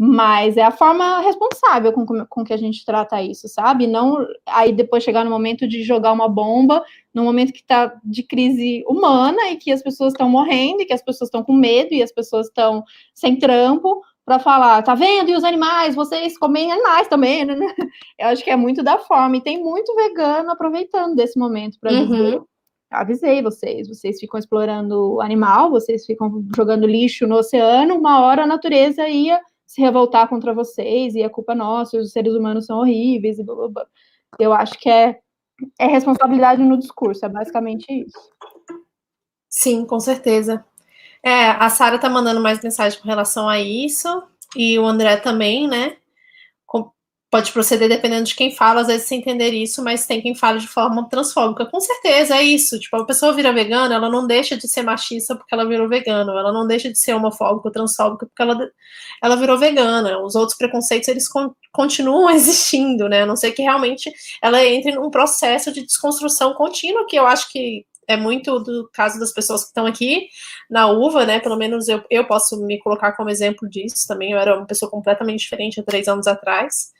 mas é a forma responsável com, com que a gente trata isso, sabe? Não aí depois chegar no momento de jogar uma bomba, no momento que está de crise humana e que as pessoas estão morrendo, e que as pessoas estão com medo, e as pessoas estão sem trampo, para falar, tá vendo? E os animais, vocês comem animais também, né? Eu acho que é muito da forma. E tem muito vegano aproveitando desse momento para uhum. dizer. Avisei vocês, vocês ficam explorando o animal, vocês ficam jogando lixo no oceano, uma hora a natureza ia se revoltar contra vocês, e a culpa é nossa, os seres humanos são horríveis, e blá, blá, blá. Eu acho que é, é responsabilidade no discurso, é basicamente isso. Sim, com certeza. É, a Sara tá mandando mais mensagem com relação a isso, e o André também, né? Pode proceder dependendo de quem fala, às vezes sem entender isso, mas tem quem fala de forma transfóbica. Com certeza, é isso. Tipo, a pessoa vira vegana, ela não deixa de ser machista porque ela virou vegano, ela não deixa de ser homofóbica ou transfóbica porque ela, ela virou vegana. Os outros preconceitos, eles con continuam existindo, né? A não ser que realmente ela entre num processo de desconstrução contínua, que eu acho que é muito do caso das pessoas que estão aqui na uva, né? Pelo menos eu, eu posso me colocar como exemplo disso também. Eu era uma pessoa completamente diferente há três anos atrás.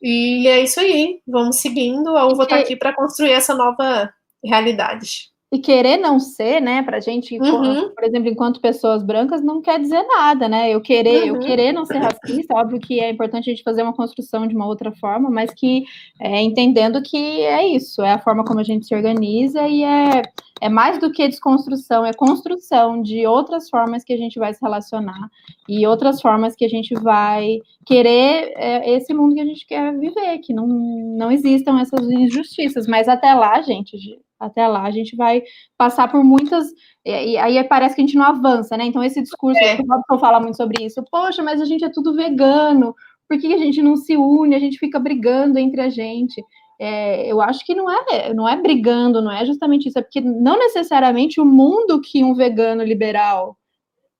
E é isso aí. Vamos seguindo. A uva está aqui para construir essa nova realidade. E querer não ser, né, pra gente, uhum. por exemplo, enquanto pessoas brancas, não quer dizer nada, né? Eu querer, uhum. eu querer não ser racista, óbvio que é importante a gente fazer uma construção de uma outra forma, mas que é, entendendo que é isso, é a forma como a gente se organiza e é, é mais do que desconstrução, é construção de outras formas que a gente vai se relacionar e outras formas que a gente vai querer é, esse mundo que a gente quer viver, que não, não existam essas injustiças, mas até lá, gente, até lá a gente vai passar por muitas. E, aí parece que a gente não avança, né? Então, esse discurso, é. o Robson fala muito sobre isso. Poxa, mas a gente é tudo vegano, por que a gente não se une? A gente fica brigando entre a gente. É, eu acho que não é, não é brigando, não é justamente isso, é porque não necessariamente o mundo que um vegano liberal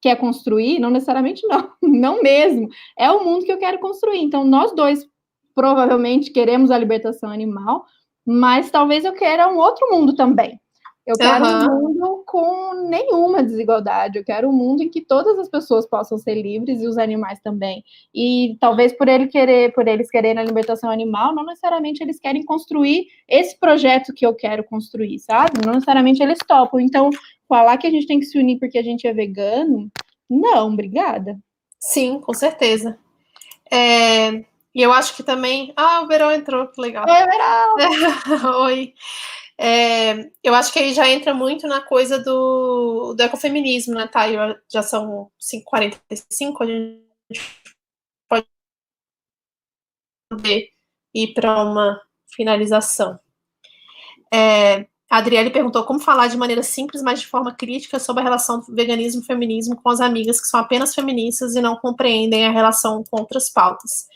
quer construir, não necessariamente não, não mesmo, é o mundo que eu quero construir. Então, nós dois provavelmente queremos a libertação animal, mas talvez eu queira um outro mundo também. Eu quero uhum. um mundo com nenhuma desigualdade. Eu quero um mundo em que todas as pessoas possam ser livres e os animais também. E talvez por ele querer, por eles quererem a libertação animal, não necessariamente eles querem construir esse projeto que eu quero construir, sabe? Não necessariamente eles topam. Então, falar que a gente tem que se unir porque a gente é vegano, não, obrigada. Sim, com certeza. É, e eu acho que também. Ah, o Verão entrou, que legal. Oi, Verão! Oi. É, eu acho que aí já entra muito na coisa do, do ecofeminismo, né, Thay? Já são 5h45, a gente pode poder ir para uma finalização. É, a Adriele perguntou como falar de maneira simples, mas de forma crítica, sobre a relação do veganismo e feminismo com as amigas que são apenas feministas e não compreendem a relação com outras pautas.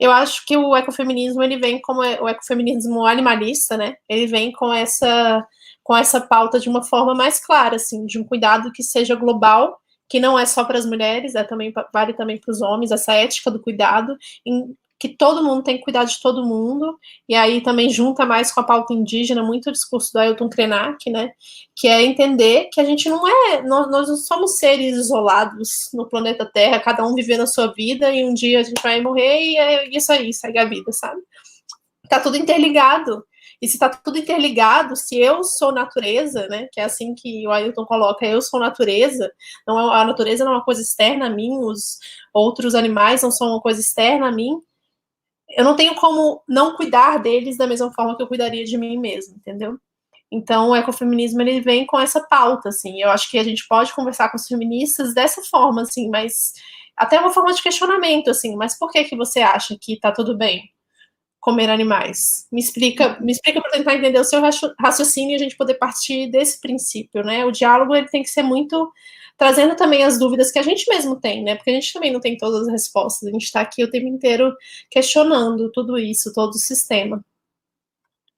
Eu acho que o ecofeminismo ele vem como o ecofeminismo animalista, né? Ele vem com essa com essa pauta de uma forma mais clara, assim, de um cuidado que seja global, que não é só para as mulheres, é também vale também para os homens, essa ética do cuidado, em, que todo mundo tem que cuidar de todo mundo, e aí também junta mais com a pauta indígena, muito o discurso do Ailton Krenak, né, que é entender que a gente não é, nós, nós não somos seres isolados no planeta Terra, cada um vivendo a sua vida, e um dia a gente vai morrer, e é isso aí, segue a vida, sabe? Tá tudo interligado, e se tá tudo interligado, se eu sou natureza, né, que é assim que o Ailton coloca, eu sou natureza, não é, a natureza não é uma coisa externa a mim, os outros animais não são uma coisa externa a mim, eu não tenho como não cuidar deles da mesma forma que eu cuidaria de mim mesmo, entendeu? Então, o ecofeminismo ele vem com essa pauta, assim. Eu acho que a gente pode conversar com os feministas dessa forma, assim, mas até uma forma de questionamento, assim. Mas por que que você acha que tá tudo bem comer animais? Me explica, me explica para tentar entender o seu raciocínio e a gente poder partir desse princípio, né? O diálogo ele tem que ser muito trazendo também as dúvidas que a gente mesmo tem, né? Porque a gente também não tem todas as respostas, a gente está aqui o tempo inteiro questionando tudo isso, todo o sistema.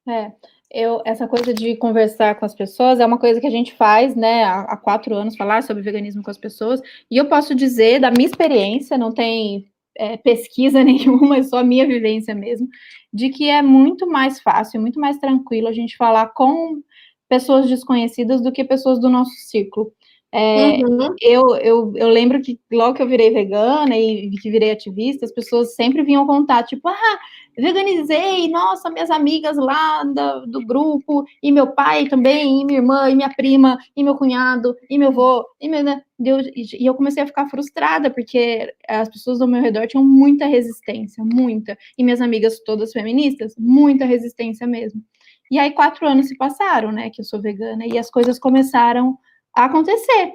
É, eu, essa coisa de conversar com as pessoas é uma coisa que a gente faz, né, há, há quatro anos, falar sobre veganismo com as pessoas, e eu posso dizer, da minha experiência, não tem é, pesquisa nenhuma, é só minha vivência mesmo, de que é muito mais fácil, muito mais tranquilo a gente falar com pessoas desconhecidas do que pessoas do nosso círculo. É, uhum. eu, eu, eu lembro que logo que eu virei vegana e que virei ativista, as pessoas sempre vinham contar, tipo, ah, veganizei, nossa, minhas amigas lá do, do grupo, e meu pai também, e minha irmã, e minha prima, e meu cunhado, e meu avô, e, meu, né, e eu comecei a ficar frustrada, porque as pessoas ao meu redor tinham muita resistência, muita, e minhas amigas todas feministas, muita resistência mesmo. E aí quatro anos se passaram, né, que eu sou vegana, e as coisas começaram acontecer.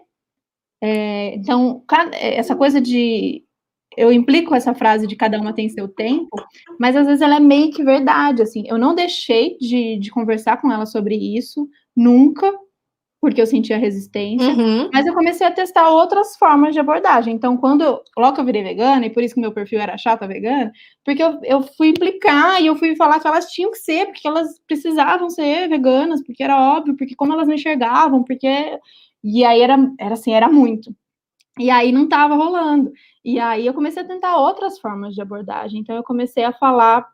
É, então, essa coisa de. Eu implico essa frase de cada uma tem seu tempo, mas às vezes ela é meio que verdade. Assim, eu não deixei de, de conversar com ela sobre isso, nunca, porque eu sentia resistência, uhum. mas eu comecei a testar outras formas de abordagem. Então, quando eu, logo que eu virei vegana, e por isso que meu perfil era chata vegana, porque eu, eu fui implicar e eu fui falar que elas tinham que ser, porque elas precisavam ser veganas, porque era óbvio, porque como elas me enxergavam, porque e aí era, era assim, era muito. E aí não estava rolando. E aí eu comecei a tentar outras formas de abordagem. Então eu comecei a falar,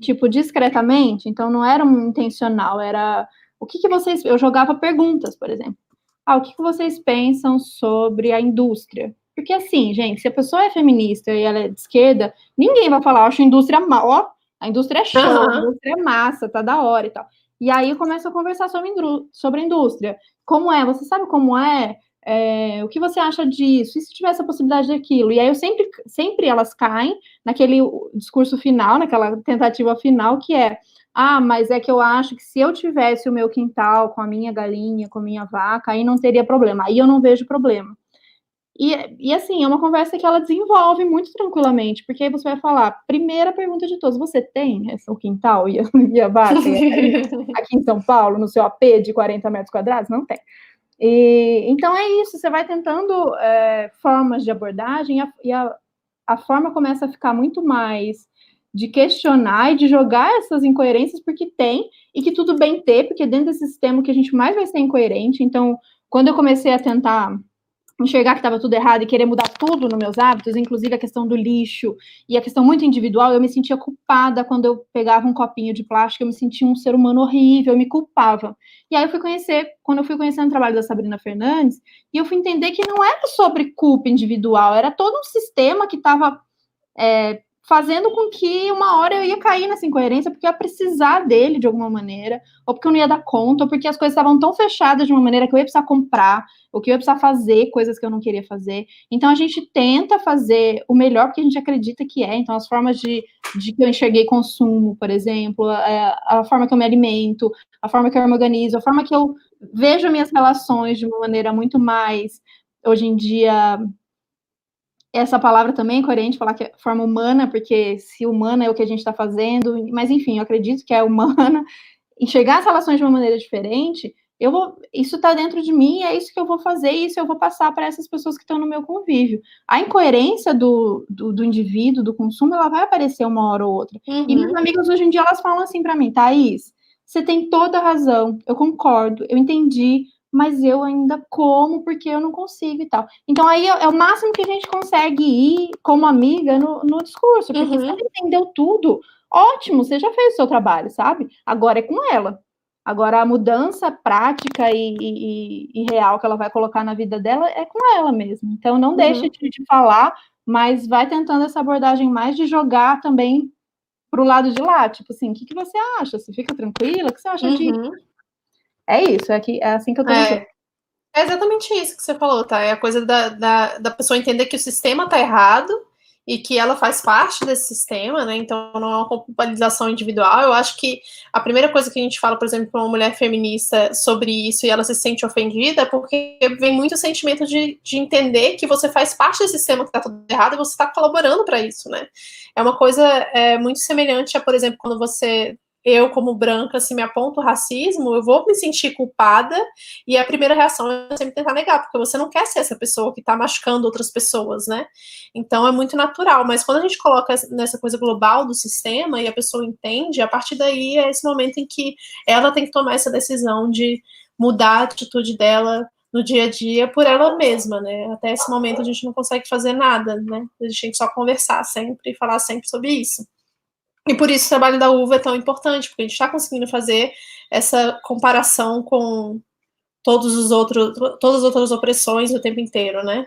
tipo, discretamente. Então não era um intencional, era o que, que vocês. Eu jogava perguntas, por exemplo. Ah, o que, que vocês pensam sobre a indústria? Porque assim, gente, se a pessoa é feminista e ela é de esquerda, ninguém vai falar, acho a indústria mal, ó, a indústria é show, uhum. a indústria é massa, tá da hora e tal. E aí eu começo a conversar sobre, sobre a indústria. Como é? Você sabe como é? é? O que você acha disso? E se tivesse a possibilidade daquilo? E aí eu sempre, sempre elas caem naquele discurso final, naquela tentativa final, que é ah, mas é que eu acho que se eu tivesse o meu quintal com a minha galinha, com a minha vaca, aí não teria problema. Aí eu não vejo problema. E, e assim, é uma conversa que ela desenvolve muito tranquilamente, porque aí você vai falar, primeira pergunta de todos, você tem o quintal e a, e a vaca aqui em São Paulo, no seu AP de 40 metros quadrados? Não tem. E, então é isso, você vai tentando é, formas de abordagem e, a, e a, a forma começa a ficar muito mais de questionar e de jogar essas incoerências, porque tem, e que tudo bem ter, porque dentro desse sistema que a gente mais vai ser incoerente. Então, quando eu comecei a tentar enxergar que estava tudo errado e querer mudar tudo nos meus hábitos, inclusive a questão do lixo e a questão muito individual, eu me sentia culpada quando eu pegava um copinho de plástico, eu me sentia um ser humano horrível, eu me culpava. E aí eu fui conhecer, quando eu fui conhecendo o trabalho da Sabrina Fernandes, e eu fui entender que não era sobre culpa individual, era todo um sistema que estava é, fazendo com que uma hora eu ia cair nessa incoerência, porque eu ia precisar dele de alguma maneira, ou porque eu não ia dar conta, ou porque as coisas estavam tão fechadas de uma maneira que eu ia precisar comprar, ou que eu ia precisar fazer coisas que eu não queria fazer. Então a gente tenta fazer o melhor porque a gente acredita que é. Então, as formas de, de que eu enxerguei consumo, por exemplo, a, é, a forma que eu me alimento, a forma que eu me organizo, a forma que eu vejo minhas relações de uma maneira muito mais, hoje em dia, essa palavra também é coerente falar que é forma humana, porque se humana é o que a gente está fazendo, mas enfim, eu acredito que é humana. Enxergar as relações de uma maneira diferente eu vou, isso está dentro de mim, é isso que eu vou fazer, isso eu vou passar para essas pessoas que estão no meu convívio. A incoerência do, do, do, indivíduo, do consumo, ela vai aparecer uma hora ou outra. Uhum. E minhas amigas hoje em dia, elas falam assim para mim, Thaís, você tem toda a razão, eu concordo, eu entendi, mas eu ainda como porque eu não consigo e tal. Então aí é, é o máximo que a gente consegue ir como amiga no, no discurso, porque uhum. se ela entendeu tudo, ótimo, você já fez o seu trabalho, sabe? Agora é com ela. Agora, a mudança prática e, e, e, real que ela vai colocar na vida dela é com ela mesma. Então, não uhum. deixe de, de, falar, mas vai tentando essa abordagem mais de jogar também para o lado de lá. Tipo assim, o que, que você acha? Você fica tranquila? O que você acha uhum. de. É isso, é, que, é assim que eu tô é. É exatamente isso que você falou, tá? É a coisa da, da, da pessoa entender que o sistema tá errado e que ela faz parte desse sistema, né? Então não é uma culpabilização individual. Eu acho que a primeira coisa que a gente fala, por exemplo, para uma mulher feminista sobre isso e ela se sente ofendida é porque vem muito o sentimento de, de entender que você faz parte desse sistema que está tudo errado e você está colaborando para isso, né? É uma coisa é, muito semelhante a, por exemplo, quando você eu, como branca, se me aponto racismo, eu vou me sentir culpada e a primeira reação é sempre tentar negar, porque você não quer ser essa pessoa que está machucando outras pessoas, né? Então é muito natural, mas quando a gente coloca nessa coisa global do sistema e a pessoa entende, a partir daí é esse momento em que ela tem que tomar essa decisão de mudar a atitude dela no dia a dia por ela mesma, né? Até esse momento a gente não consegue fazer nada, né? A gente tem que só conversar sempre e falar sempre sobre isso. E por isso o trabalho da uva é tão importante, porque a gente está conseguindo fazer essa comparação com todos os outros, todas as outras opressões o tempo inteiro, né?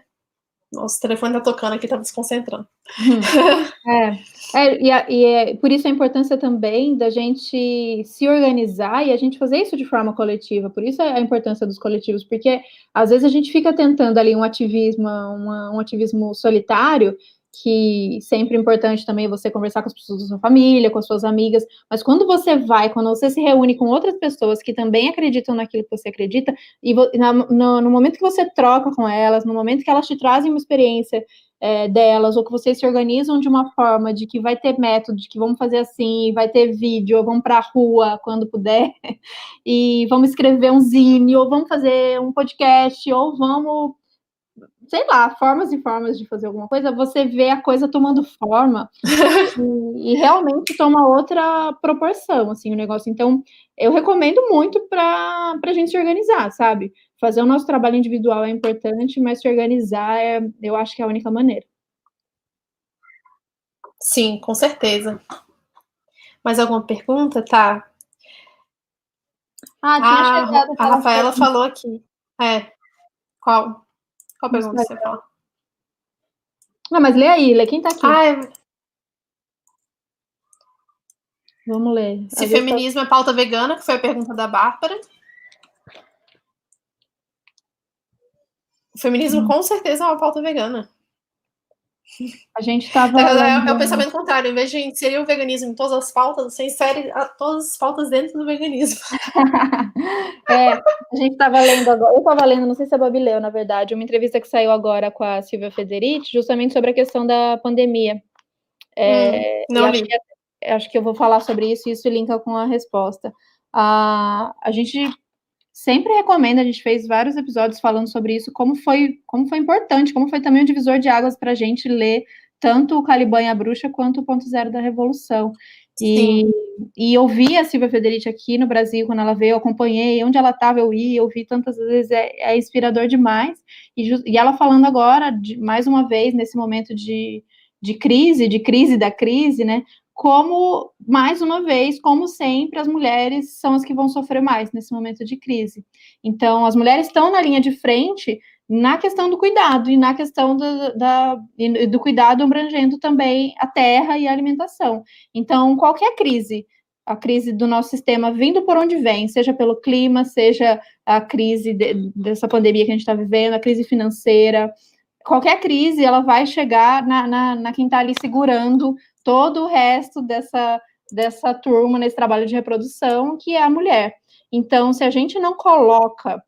Nossa, o telefone tá tocando aqui, tá me desconcentrando. É, é, e, e é, por isso a importância também da gente se organizar e a gente fazer isso de forma coletiva. Por isso a importância dos coletivos, porque às vezes a gente fica tentando ali um ativismo, uma, um ativismo solitário que sempre é importante também você conversar com as pessoas da sua família, com as suas amigas, mas quando você vai, quando você se reúne com outras pessoas que também acreditam naquilo que você acredita, e no, no, momento que você troca com elas, no momento que elas te trazem uma experiência é, delas, ou que vocês se organizam de uma forma de que vai ter método, de que vamos fazer assim, vai ter vídeo, ou vamos para a rua quando puder, e vamos escrever um zine, ou vamos fazer um podcast, ou vamos sei lá, formas e formas de fazer alguma coisa, você vê a coisa tomando forma e, e, realmente toma outra proporção, assim, o negócio. Então, eu recomendo muito para a gente se organizar, sabe? Fazer o nosso trabalho individual é importante, mas se organizar é, eu acho que é a única maneira. Sim, com certeza. Mais alguma pergunta? Tá. Ah, tinha a, chegado. A Rafaela falou aqui. É. Qual? Qual pergunta você fala? Não, mas lê aí, lê quem tá aqui. Ah, é... Vamos ler. Se feminismo tá... é pauta vegana, que foi a pergunta da Bárbara. O feminismo hum. com certeza é uma pauta vegana. A gente estava. É, é, é, o pensamento contrário. Em vez de inserir o veganismo em todas as pautas, você insere todas as pautas dentro do veganismo. é, a gente estava lendo agora. Eu estava lendo, não sei se a Babi leu, na verdade, uma entrevista que saiu agora com a Silvia Federici, justamente sobre a questão da pandemia. É, hum, não li. Acho que, acho que eu vou falar sobre isso e isso linka com a resposta. a a gente sempre recomendo, a gente fez vários episódios falando sobre isso, como foi, como foi importante, como foi também um divisor de águas para a gente ler tanto o Caliban e a Bruxa quanto o Ponto Zero da Revolução. E, e eu vi a Silvia Federici aqui no Brasil, quando ela veio, eu acompanhei, onde ela estava, eu ia, eu vi tantas vezes, é, é inspirador demais. E, e, ela falando agora, de, mais uma vez, nesse momento de, de crise, de crise da crise, né? Como, mais uma vez, como sempre, as mulheres são as que vão sofrer mais nesse momento de crise. Então, as mulheres estão na linha de frente na questão do cuidado e na questão do, da, do cuidado abrangendo também a terra e a alimentação. Então, qualquer crise, a crise do nosso sistema vindo por onde vem, seja pelo clima, seja a crise de, dessa pandemia que a gente está vivendo, a crise financeira, qualquer crise, ela vai chegar na, na, na quem está ali segurando todo o resto dessa, dessa turma nesse trabalho de reprodução, que é a mulher. Então, se a gente não coloca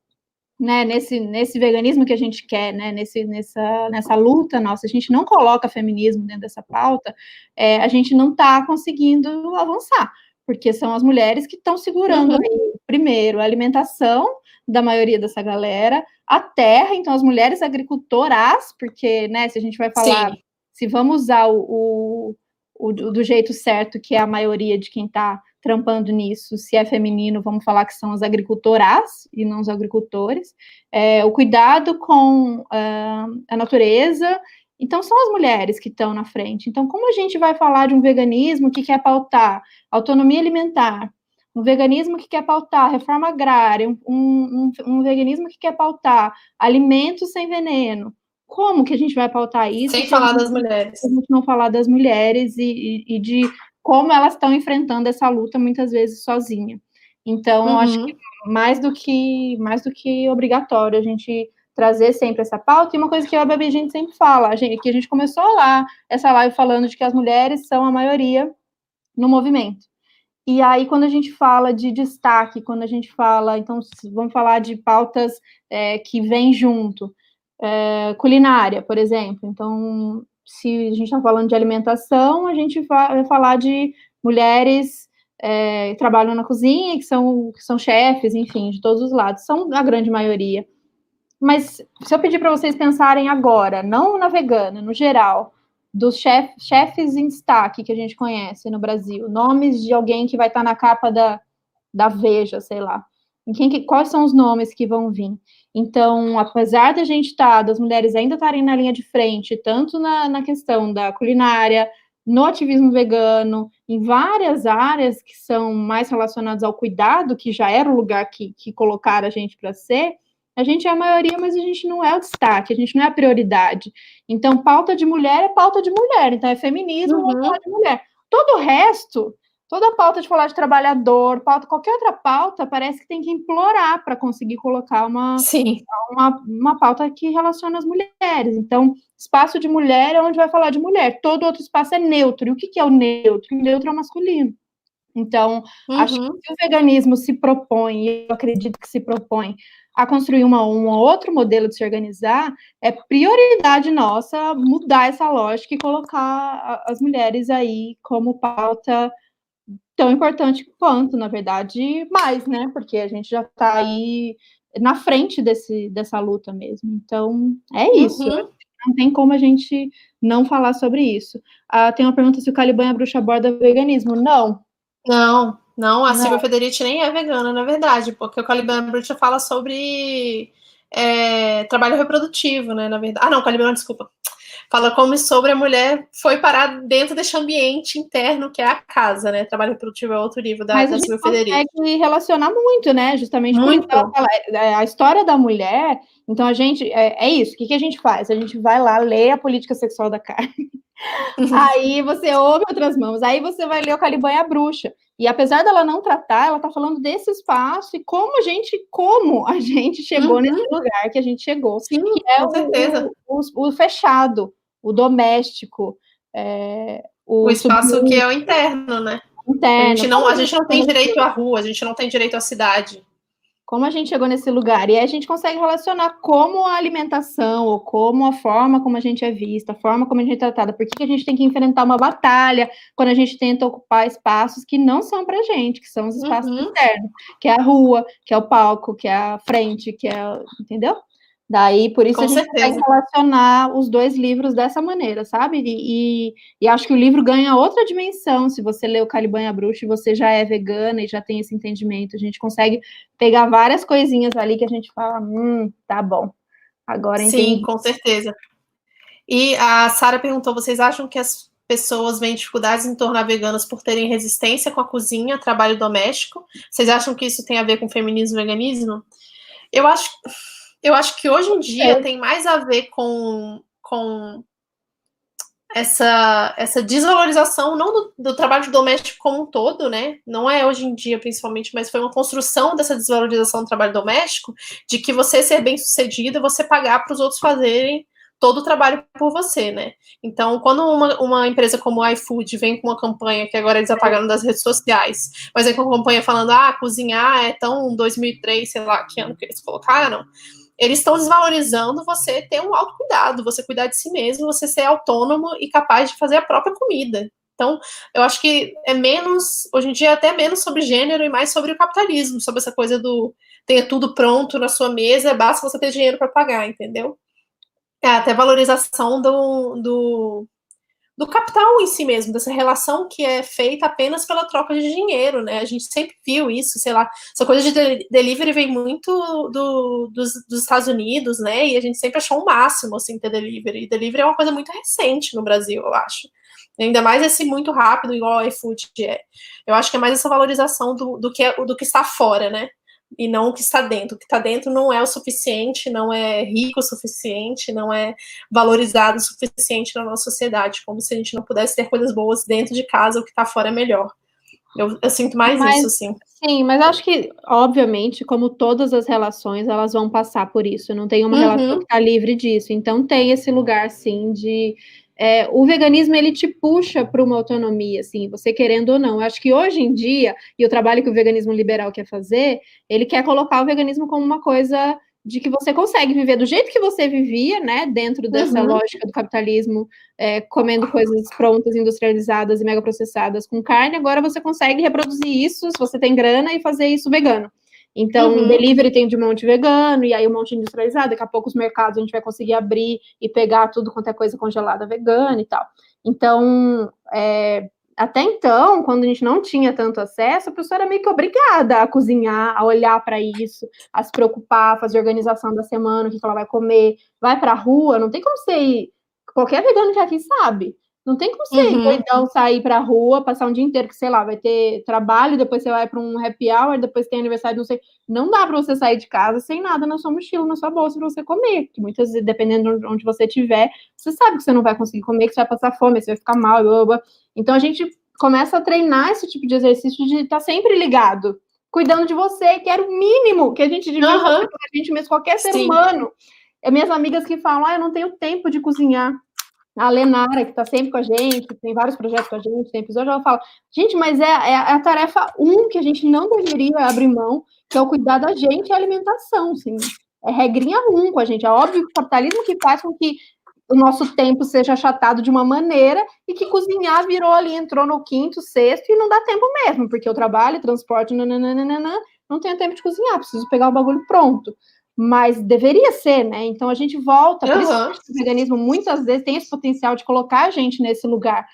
né, nesse, nesse veganismo que a gente quer, né, nesse, nessa, nessa luta nossa, a gente não coloca feminismo dentro dessa pauta, é, a gente não está conseguindo avançar, porque são as mulheres que estão segurando, uhum. primeiro, a alimentação da maioria dessa galera, a terra, então as mulheres agricultoras, porque, né, se a gente vai falar, Sim. se vamos usar o, o, o, do jeito certo, que é a maioria de quem está trampando nisso, se é feminino, vamos falar que são as agricultoras e não os agricultores, é, o cuidado com uh, a natureza, então são as mulheres que estão na frente. Então, como a gente vai falar de um veganismo que quer pautar autonomia alimentar, um veganismo que quer pautar reforma agrária, um, um, um veganismo que quer pautar alimentos sem veneno, como que a gente vai pautar isso? Sem falar das mulheres. Se a gente não falar das mulheres e, e, e de como elas estão enfrentando essa luta muitas vezes sozinha. Então, uhum. acho que mais do que mais do que obrigatório a gente trazer sempre essa pauta. E uma coisa que a Babi a gente sempre fala, a gente, que a gente começou lá essa live falando de que as mulheres são a maioria no movimento. E aí, quando a gente fala de destaque, quando a gente fala, então, vamos falar de pautas é, que vêm junto, é, culinária, por exemplo. Então, se a gente está falando de alimentação, a gente vai falar de mulheres é, que trabalham na cozinha, que são, que são chefes, enfim, de todos os lados, são a grande maioria. Mas se eu pedir para vocês pensarem agora, não na vegana, no geral, dos chef, chefes em destaque que a gente conhece no Brasil, nomes de alguém que vai estar tá na capa da, da Veja, sei lá. Em quem que, quais são os nomes que vão vir? Então, apesar da gente estar, tá, das mulheres ainda estarem na linha de frente, tanto na, na questão da culinária, no ativismo vegano, em várias áreas que são mais relacionadas ao cuidado, que já era o lugar que, que colocaram a gente para ser, a gente é a maioria, mas a gente não é o destaque, a gente não é a prioridade. Então, pauta de mulher é pauta de mulher, então é feminismo uhum. ou pauta de mulher. Todo o resto, toda pauta de falar de trabalhador, pauta, qualquer outra pauta, parece que tem que implorar para conseguir colocar uma, uma, uma pauta que relaciona as mulheres. Então, espaço de mulher é onde vai falar de mulher, todo outro espaço é neutro. E o que, que é o neutro? O neutro é o masculino. Então, uhum. acho que se o veganismo se propõe, e eu acredito que se propõe, a construir uma, um outro modelo de se organizar, é prioridade nossa mudar essa lógica e colocar as mulheres aí como pauta tão importante quanto, na verdade, mais, né? Porque a gente já está aí na frente desse, dessa luta mesmo. Então, é isso. Uhum. Não tem como a gente não falar sobre isso. Ah, tem uma pergunta se o Caliban é bruxa aborda veganismo. Não. Não, não, a Silvia Federici nem é vegana, na verdade, porque o Caliban Bruxa fala sobre é, trabalho reprodutivo, né, na verdade. Ah, não, Caliban, desculpa. Fala como sobre a mulher foi parar dentro desse ambiente interno que é a casa, né? Trabalho reprodutivo é outro livro da, Mas da Silvia Federici. consegue relacionar muito, né? Justamente muito. ela fala, é, a história da mulher. Então, a gente. É, é isso. O que, que a gente faz? A gente vai lá ler a política sexual da carne. aí você ouve outras mãos, aí você vai ler o Caliban e a Bruxa. E apesar dela não tratar, ela está falando desse espaço e como a gente, como a gente chegou uhum. nesse lugar que a gente chegou. Sim, que é com o, certeza. O, o, o, fechado, o doméstico. É, o, o espaço que é o interno, né? Interno. A gente não, a gente não tem direito à rua, a gente não tem direito à cidade como a gente chegou nesse lugar. E aí a gente consegue relacionar como a alimentação, ou como a forma como a gente é vista, a forma como a gente é tratada, por que a gente tem que enfrentar uma batalha quando a gente tenta ocupar espaços que não são para gente, que são os espaços uhum. internos, que é a rua, que é o palco, que é a frente, que é. Entendeu? Daí, por isso, Com a gente certeza. que relacionar os dois livros dessa maneira, sabe? E, e, e, acho que o livro ganha outra dimensão. Se você lê o Caliban e a Bruxa e você já é vegana e já tem esse entendimento, a gente consegue pegar várias coisinhas ali que a gente fala, hum, tá bom. Agora entendi. Sim, com certeza. E a Sara perguntou: vocês acham que as pessoas veem dificuldades em tornar veganas por terem resistência com a cozinha, trabalho doméstico? Vocês acham que isso tem a ver com feminismo e veganismo? Eu acho eu acho que hoje em dia é. tem mais a ver com, com essa, essa desvalorização, não do, do, trabalho doméstico como um todo, né? Não é hoje em dia, principalmente, mas foi uma construção dessa desvalorização do trabalho doméstico, de que você ser bem sucedido, você pagar para os outros fazerem todo o trabalho por você, né? Então, quando uma, uma empresa como o iFood vem com uma campanha, que agora eles apagaram das redes sociais, mas vem com uma campanha falando, ah, cozinhar é tão 2003, sei lá, que ano que eles colocaram, eles estão desvalorizando você ter um autocuidado, você cuidar de si mesmo, você ser autônomo e capaz de fazer a própria comida. Então, eu acho que é menos, hoje em dia é até menos sobre gênero e mais sobre o capitalismo, sobre essa coisa do ter tudo pronto na sua mesa, basta você ter dinheiro para pagar, entendeu? É, até valorização do, do, do capital em si mesmo, dessa relação que é feita apenas pela troca de dinheiro, né? A gente sempre viu isso, sei lá, essa coisa de delivery vem muito do, dos, dos, Estados Unidos, né? E a gente sempre achou o máximo, assim, ter delivery. E delivery é uma coisa muito recente no Brasil, eu acho. Ainda mais esse muito rápido, igual o iFood é. Eu acho que é mais essa valorização do, do, que, é, do que está fora, né? E não o que está dentro. O que está dentro não é o suficiente, não é rico o suficiente, não é valorizado o suficiente na nossa sociedade, como se a gente não pudesse ter coisas boas dentro de casa, o que está fora é melhor. Eu, eu, sinto mais mas, isso, sim. Sim, mas acho que, obviamente, como todas as relações, elas vão passar por isso. Não tem uma uhum. relação que está livre disso. Então tem esse lugar, sim, de é, o veganismo ele te puxa para uma autonomia, assim, você querendo ou não. Eu acho que hoje em dia, e o trabalho que o veganismo liberal quer fazer, ele quer colocar o veganismo como uma coisa de que você consegue viver do jeito que você vivia, né, dentro dessa uhum. lógica do capitalismo, é, comendo coisas prontas, industrializadas e mega processadas com carne, agora você consegue reproduzir isso, se você tem grana, e fazer isso vegano. Então, uhum. delivery tem de monte vegano, e aí um monte industrializado. Daqui a pouco os mercados a gente vai conseguir abrir e pegar tudo quanto é coisa congelada vegana e tal. Então, é, até então, quando a gente não tinha tanto acesso, a pessoa era meio que obrigada a cozinhar, a olhar para isso, a se preocupar, fazer organização da semana, o que ela vai comer, vai para a rua, não tem como você ir. Qualquer vegano que aqui sabe. Não tem como você, uhum. então, sair pra rua, passar um dia inteiro, que sei lá, vai ter trabalho, depois você vai para um happy hour, depois tem aniversário, não sei. Não dá para você sair de casa sem nada na sua mochila, na sua bolsa para você comer. Que muitas vezes, dependendo de onde você estiver, você sabe que você não vai conseguir comer, que você vai passar fome, você vai ficar mal, blá, blá. Então a gente começa a treinar esse tipo de exercício de estar tá sempre ligado, cuidando de você, que era o mínimo que a gente devia uhum. fazer a gente mesmo, qualquer ser Sim. humano. É minhas amigas que falam, ah, eu não tenho tempo de cozinhar a Lenara, que está sempre com a gente, tem vários projetos com a gente, tem episódio, ela fala, gente, mas é, é, a tarefa um que a gente não deveria abrir mão, que é o cuidar da gente e a alimentação, assim. É regrinha um com a gente. É óbvio que o capitalismo que faz com que o nosso tempo seja achatado de uma maneira e que cozinhar virou ali, entrou no quinto, sexto e não dá tempo mesmo, porque eu trabalho, transporte, nananana, não tenho tempo de cozinhar, preciso pegar o bagulho pronto mas deveria ser, né? Então a gente volta, por uhum. isso que o veganismo muitas vezes tem esse potencial de colocar a gente nesse lugar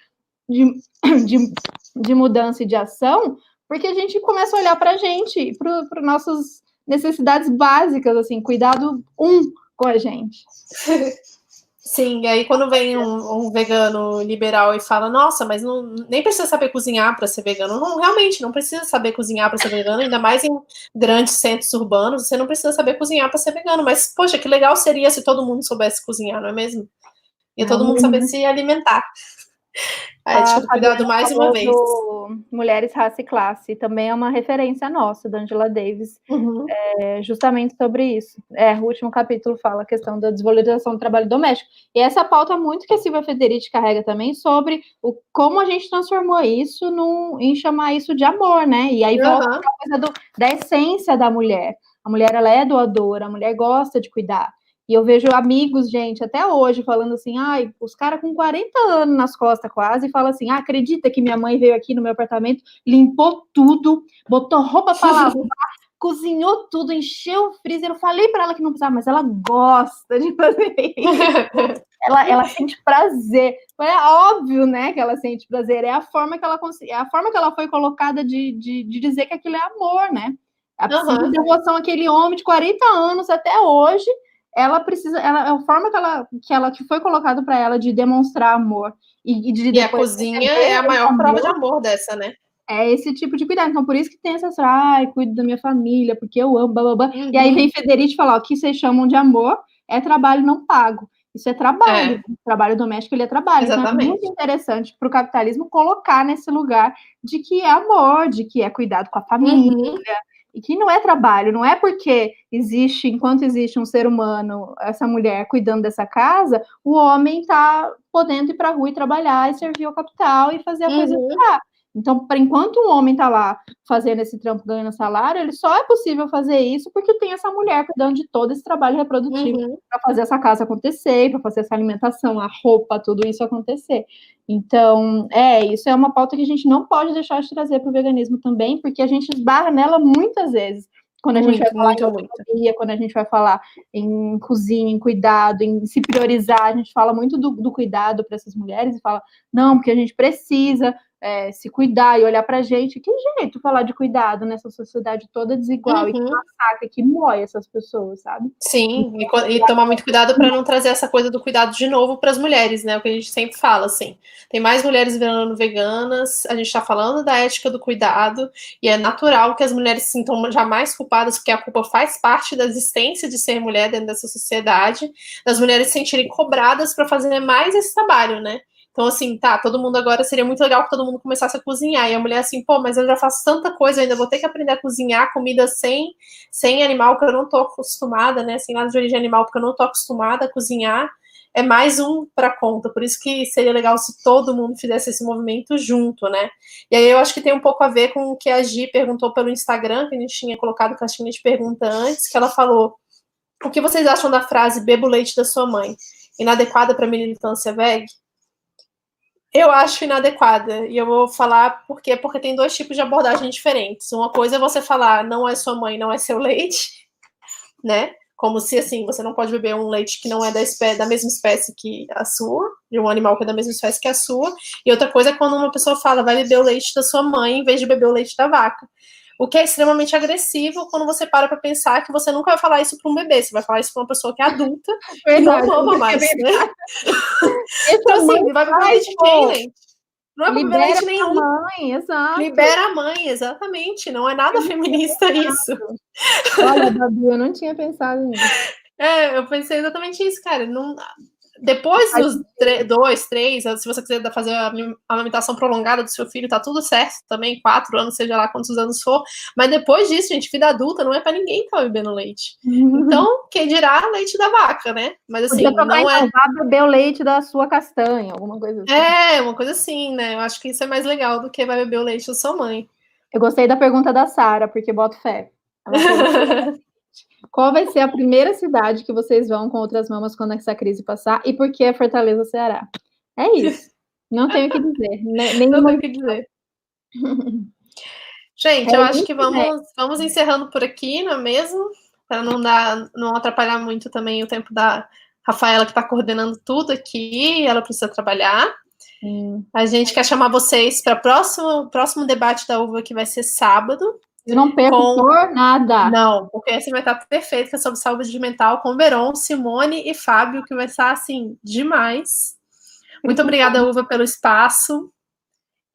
de, de, de mudança e de ação, porque a gente começa a olhar para a gente, para nossas necessidades básicas, assim, cuidado um com a gente. Sim, aí quando vem um, um, vegano liberal e fala, nossa, mas não, nem precisa saber cozinhar para ser vegano. Não, realmente, não precisa saber cozinhar para ser vegano, ainda mais em grandes centros urbanos, você não precisa saber cozinhar para ser vegano. Mas, poxa, que legal seria se todo mundo soubesse cozinhar, não é mesmo? E todo mundo saber se alimentar. A ética do cuidado mais uma vez. Mulheres, Raça e Classe, também é uma referência nossa, da Angela Davis, uhum. é, justamente sobre isso. É, o último capítulo fala a questão da desvalorização do trabalho doméstico. E essa pauta muito que a Silvia Federici carrega também sobre o, como a gente transformou isso num, em chamar isso de amor, né? E aí volta uhum. a coisa do, da essência da mulher. A mulher, ela é doadora, a mulher gosta de cuidar. E eu vejo amigos, gente, até hoje, falando assim, ai, os caras com 40 anos nas costas quase, falam assim, ah, acredita que minha mãe veio aqui no meu apartamento, limpou tudo, botou roupa para lavar, cozinhou tudo, encheu o freezer. Eu falei para ela que não precisava, mas ela gosta de fazer isso. ela, ela sente prazer. É óbvio, né, que ela sente prazer. É a forma que ela é a forma que ela foi colocada de, de, de dizer que aquilo é amor, né? A uhum. devoção àquele homem de 40 anos até hoje ela precisa, ela, é a forma que ela que, ela, que foi colocado para ela de demonstrar amor e, e de e a cozinha é a maior amor, prova de amor dessa, né? É esse tipo de cuidado. Então, por isso que tem essa, ai, cuido da minha família, porque eu amo, blá, blá, blá. Uhum. E aí uhum. vem Federici falar, o que vocês chamam de amor é trabalho não pago. Isso é trabalho. É. Trabalho doméstico, ele é trabalho. Exatamente. Então, é muito interessante para o capitalismo colocar nesse lugar de que é amor, de que é cuidado com a família, uhum e que não é trabalho, não é porque existe, enquanto existe um ser humano, essa mulher cuidando dessa casa, o homem está podendo ir para a rua e trabalhar e servir ao capital e fazer a uhum. coisa virar. Então, para enquanto um homem está lá fazendo esse trampo ganhando salário, ele só é possível fazer isso porque tem essa mulher cuidando de todo esse trabalho reprodutivo uhum. para fazer essa casa acontecer, para fazer essa alimentação, a roupa, tudo isso acontecer. Então, é, isso é uma pauta que a gente não pode deixar de trazer para o veganismo também, porque a gente esbarra nela muitas vezes. Quando a muito, gente vai falar muito, em quando a gente vai falar em cozinha, em cuidado, em se priorizar, a gente fala muito do, do cuidado para essas mulheres e fala, não, porque a gente precisa é, se cuidar e olhar para a gente. Que jeito falar de cuidado nessa sociedade toda desigual uhum. e que uhum. massacra, que moe essas pessoas, sabe? Sim, e, e tomar muito cuidado para não trazer essa coisa do cuidado de novo para as mulheres, né? O que a gente sempre fala, assim. Tem mais mulheres virando veganas, a gente está falando da ética do cuidado, e é natural que as mulheres se sintam jamais culpadas, porque a culpa faz parte da existência de ser mulher dentro dessa sociedade, das mulheres se sentirem cobradas para fazer mais esse trabalho, né? Então, assim, tá, todo mundo agora seria muito legal que todo mundo começasse a cozinhar. E a mulher, assim, pô, mas eu já faço tanta coisa, eu ainda vou ter que aprender a cozinhar comida sem, sem animal, que eu não tô acostumada, né? Sem nada de origem animal, porque eu não tô acostumada a cozinhar. É mais um para conta. Por isso que seria legal se todo mundo fizesse esse movimento junto, né? E aí eu acho que tem um pouco a ver com o que a Gi perguntou pelo Instagram, que a gente tinha colocado caixinha de pergunta antes, que ela falou: o que vocês acham da frase bebo leite da sua mãe? Inadequada para militância veg? Eu acho inadequada. E eu vou falar por quê? Porque tem dois tipos de abordagem diferentes. Uma coisa é você falar, não é sua mãe, não é seu leite, né? Como se assim, você não pode beber um leite que não é da, espécie, da mesma espécie que a sua, de um animal que é da mesma espécie que a sua. E outra coisa é quando uma pessoa fala, vai beber o leite da sua mãe em vez de beber o leite da vaca. O que é extremamente agressivo quando você para para pensar que você nunca vai falar isso para um bebê, você vai falar isso para uma pessoa que é adulta e não ama mais, é né? então, assim, vai beber leite de quem, gente? Não é Libera nenhum. mãe, exato. Libera a mãe, exatamente. Não é nada feminista isso. Olha, Babi, eu não tinha pensado nisso. É, eu pensei exatamente isso, cara. Não, depois dos dois, três, se você quiser fazer a amamentação prolongada do seu filho, tá tudo certo também, quatro anos, seja lá quantos anos for. Mas depois disso, gente, vida adulta não é para ninguém que tá bebendo leite. Uhum. Então, quem dirá leite da vaca, né? Mas assim, não é. Beber o leite da sua castanha, alguma coisa assim. É, uma coisa assim, né? Eu acho que isso é mais legal do que vai beber o leite da sua mãe. Eu gostei da pergunta da Sara, porque boto fé. Qual vai ser a primeira cidade que vocês vão com outras mamas quando essa crise passar? E por que a Fortaleza Ceará? É isso. Não tenho o que dizer. Nem não tenho o que dizer. Gente, é eu acho que vamos, vamos encerrando por aqui, não é mesmo? Para não dar, não atrapalhar muito também o tempo da Rafaela que está coordenando tudo aqui. Ela precisa trabalhar. Hum. A gente quer chamar vocês para o próximo, próximo debate da uva que vai ser sábado. Eu não perco com... por nada. Não, porque esse vai estar perfeito, que é sobre saúde mental, com Veron, Simone e Fábio, que vai estar, assim, demais. Muito obrigada, Uva, pelo espaço.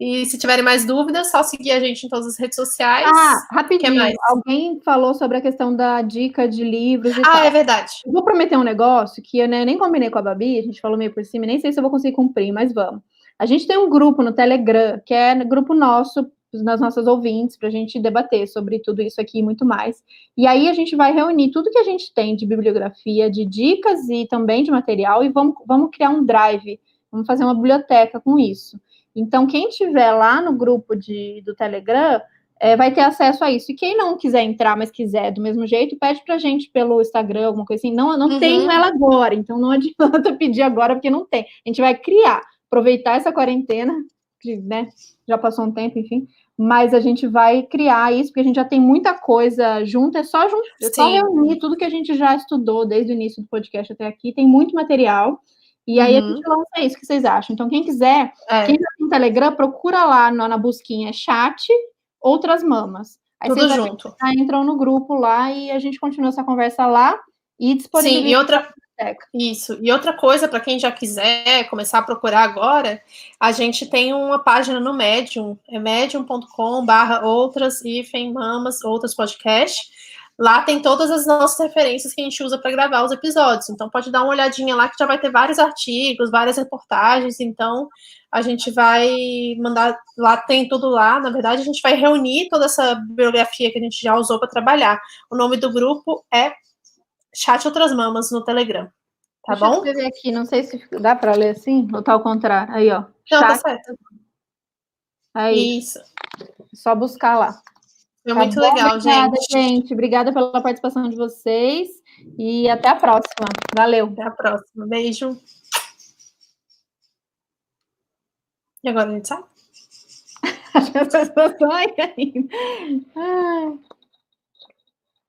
E se tiverem mais dúvidas, só seguir a gente em todas as redes sociais. Ah, rapidinho. Alguém falou sobre a questão da dica de livros Ah, tal. é verdade. Eu vou prometer um negócio que eu né, nem combinei com a Babi, a gente falou meio por cima, nem sei se eu vou conseguir cumprir, mas vamos. A gente tem um grupo no Telegram, que é grupo nosso nas nossas ouvintes para a gente debater sobre tudo isso aqui e muito mais. E aí a gente vai reunir tudo que a gente tem de bibliografia, de dicas e também de material e vamos, vamos criar um drive, vamos fazer uma biblioteca com isso. Então, quem tiver lá no grupo de, do Telegram é, vai ter acesso a isso. E quem não quiser entrar, mas quiser do mesmo jeito, pede para a gente pelo Instagram, alguma coisa assim. Não, não uhum. tenho ela agora, então não adianta pedir agora, porque não tem. A gente vai criar, aproveitar essa quarentena, que né, já passou um tempo, enfim, mas a gente vai criar isso, porque a gente já tem muita coisa junto, é só, junto, é só reunir tudo que a gente já estudou desde o início do podcast até aqui, tem muito material, e aí uhum. a gente lança isso, o que vocês acham? Então, quem quiser, é. quem já tem Telegram, procura lá na, na busquinha chat, outras mamas. Aí Tudo vocês junto. entram no grupo lá e a gente continua essa conversa lá e disponibiliza. Sim, e outra, isso. E outra coisa, para quem já quiser começar a procurar agora, a gente tem uma página no Medium, é medium.com barra outras hífen mamas, outras podcasts. Lá tem todas as nossas referências que a gente usa para gravar os episódios. Então pode dar uma olhadinha lá que já vai ter vários artigos, várias reportagens. Então a gente vai mandar lá tem tudo lá. Na verdade a gente vai reunir toda essa bibliografia que a gente já usou para trabalhar. O nome do grupo é Chat Outras Mamas no Telegram. Tá Deixa bom? Eu escrever aqui, não sei se dá para ler assim ou tá ao contrário. Aí, ó. Não, tá chat... tá certo. É isso. Só buscar lá. Foi tá muito bom? legal, Obrigada, gente. gente. Obrigada pela participação de vocês e até a próxima. Valeu. Até a próxima. Beijo. E agora a gente sai? As pessoas estão aí ainda.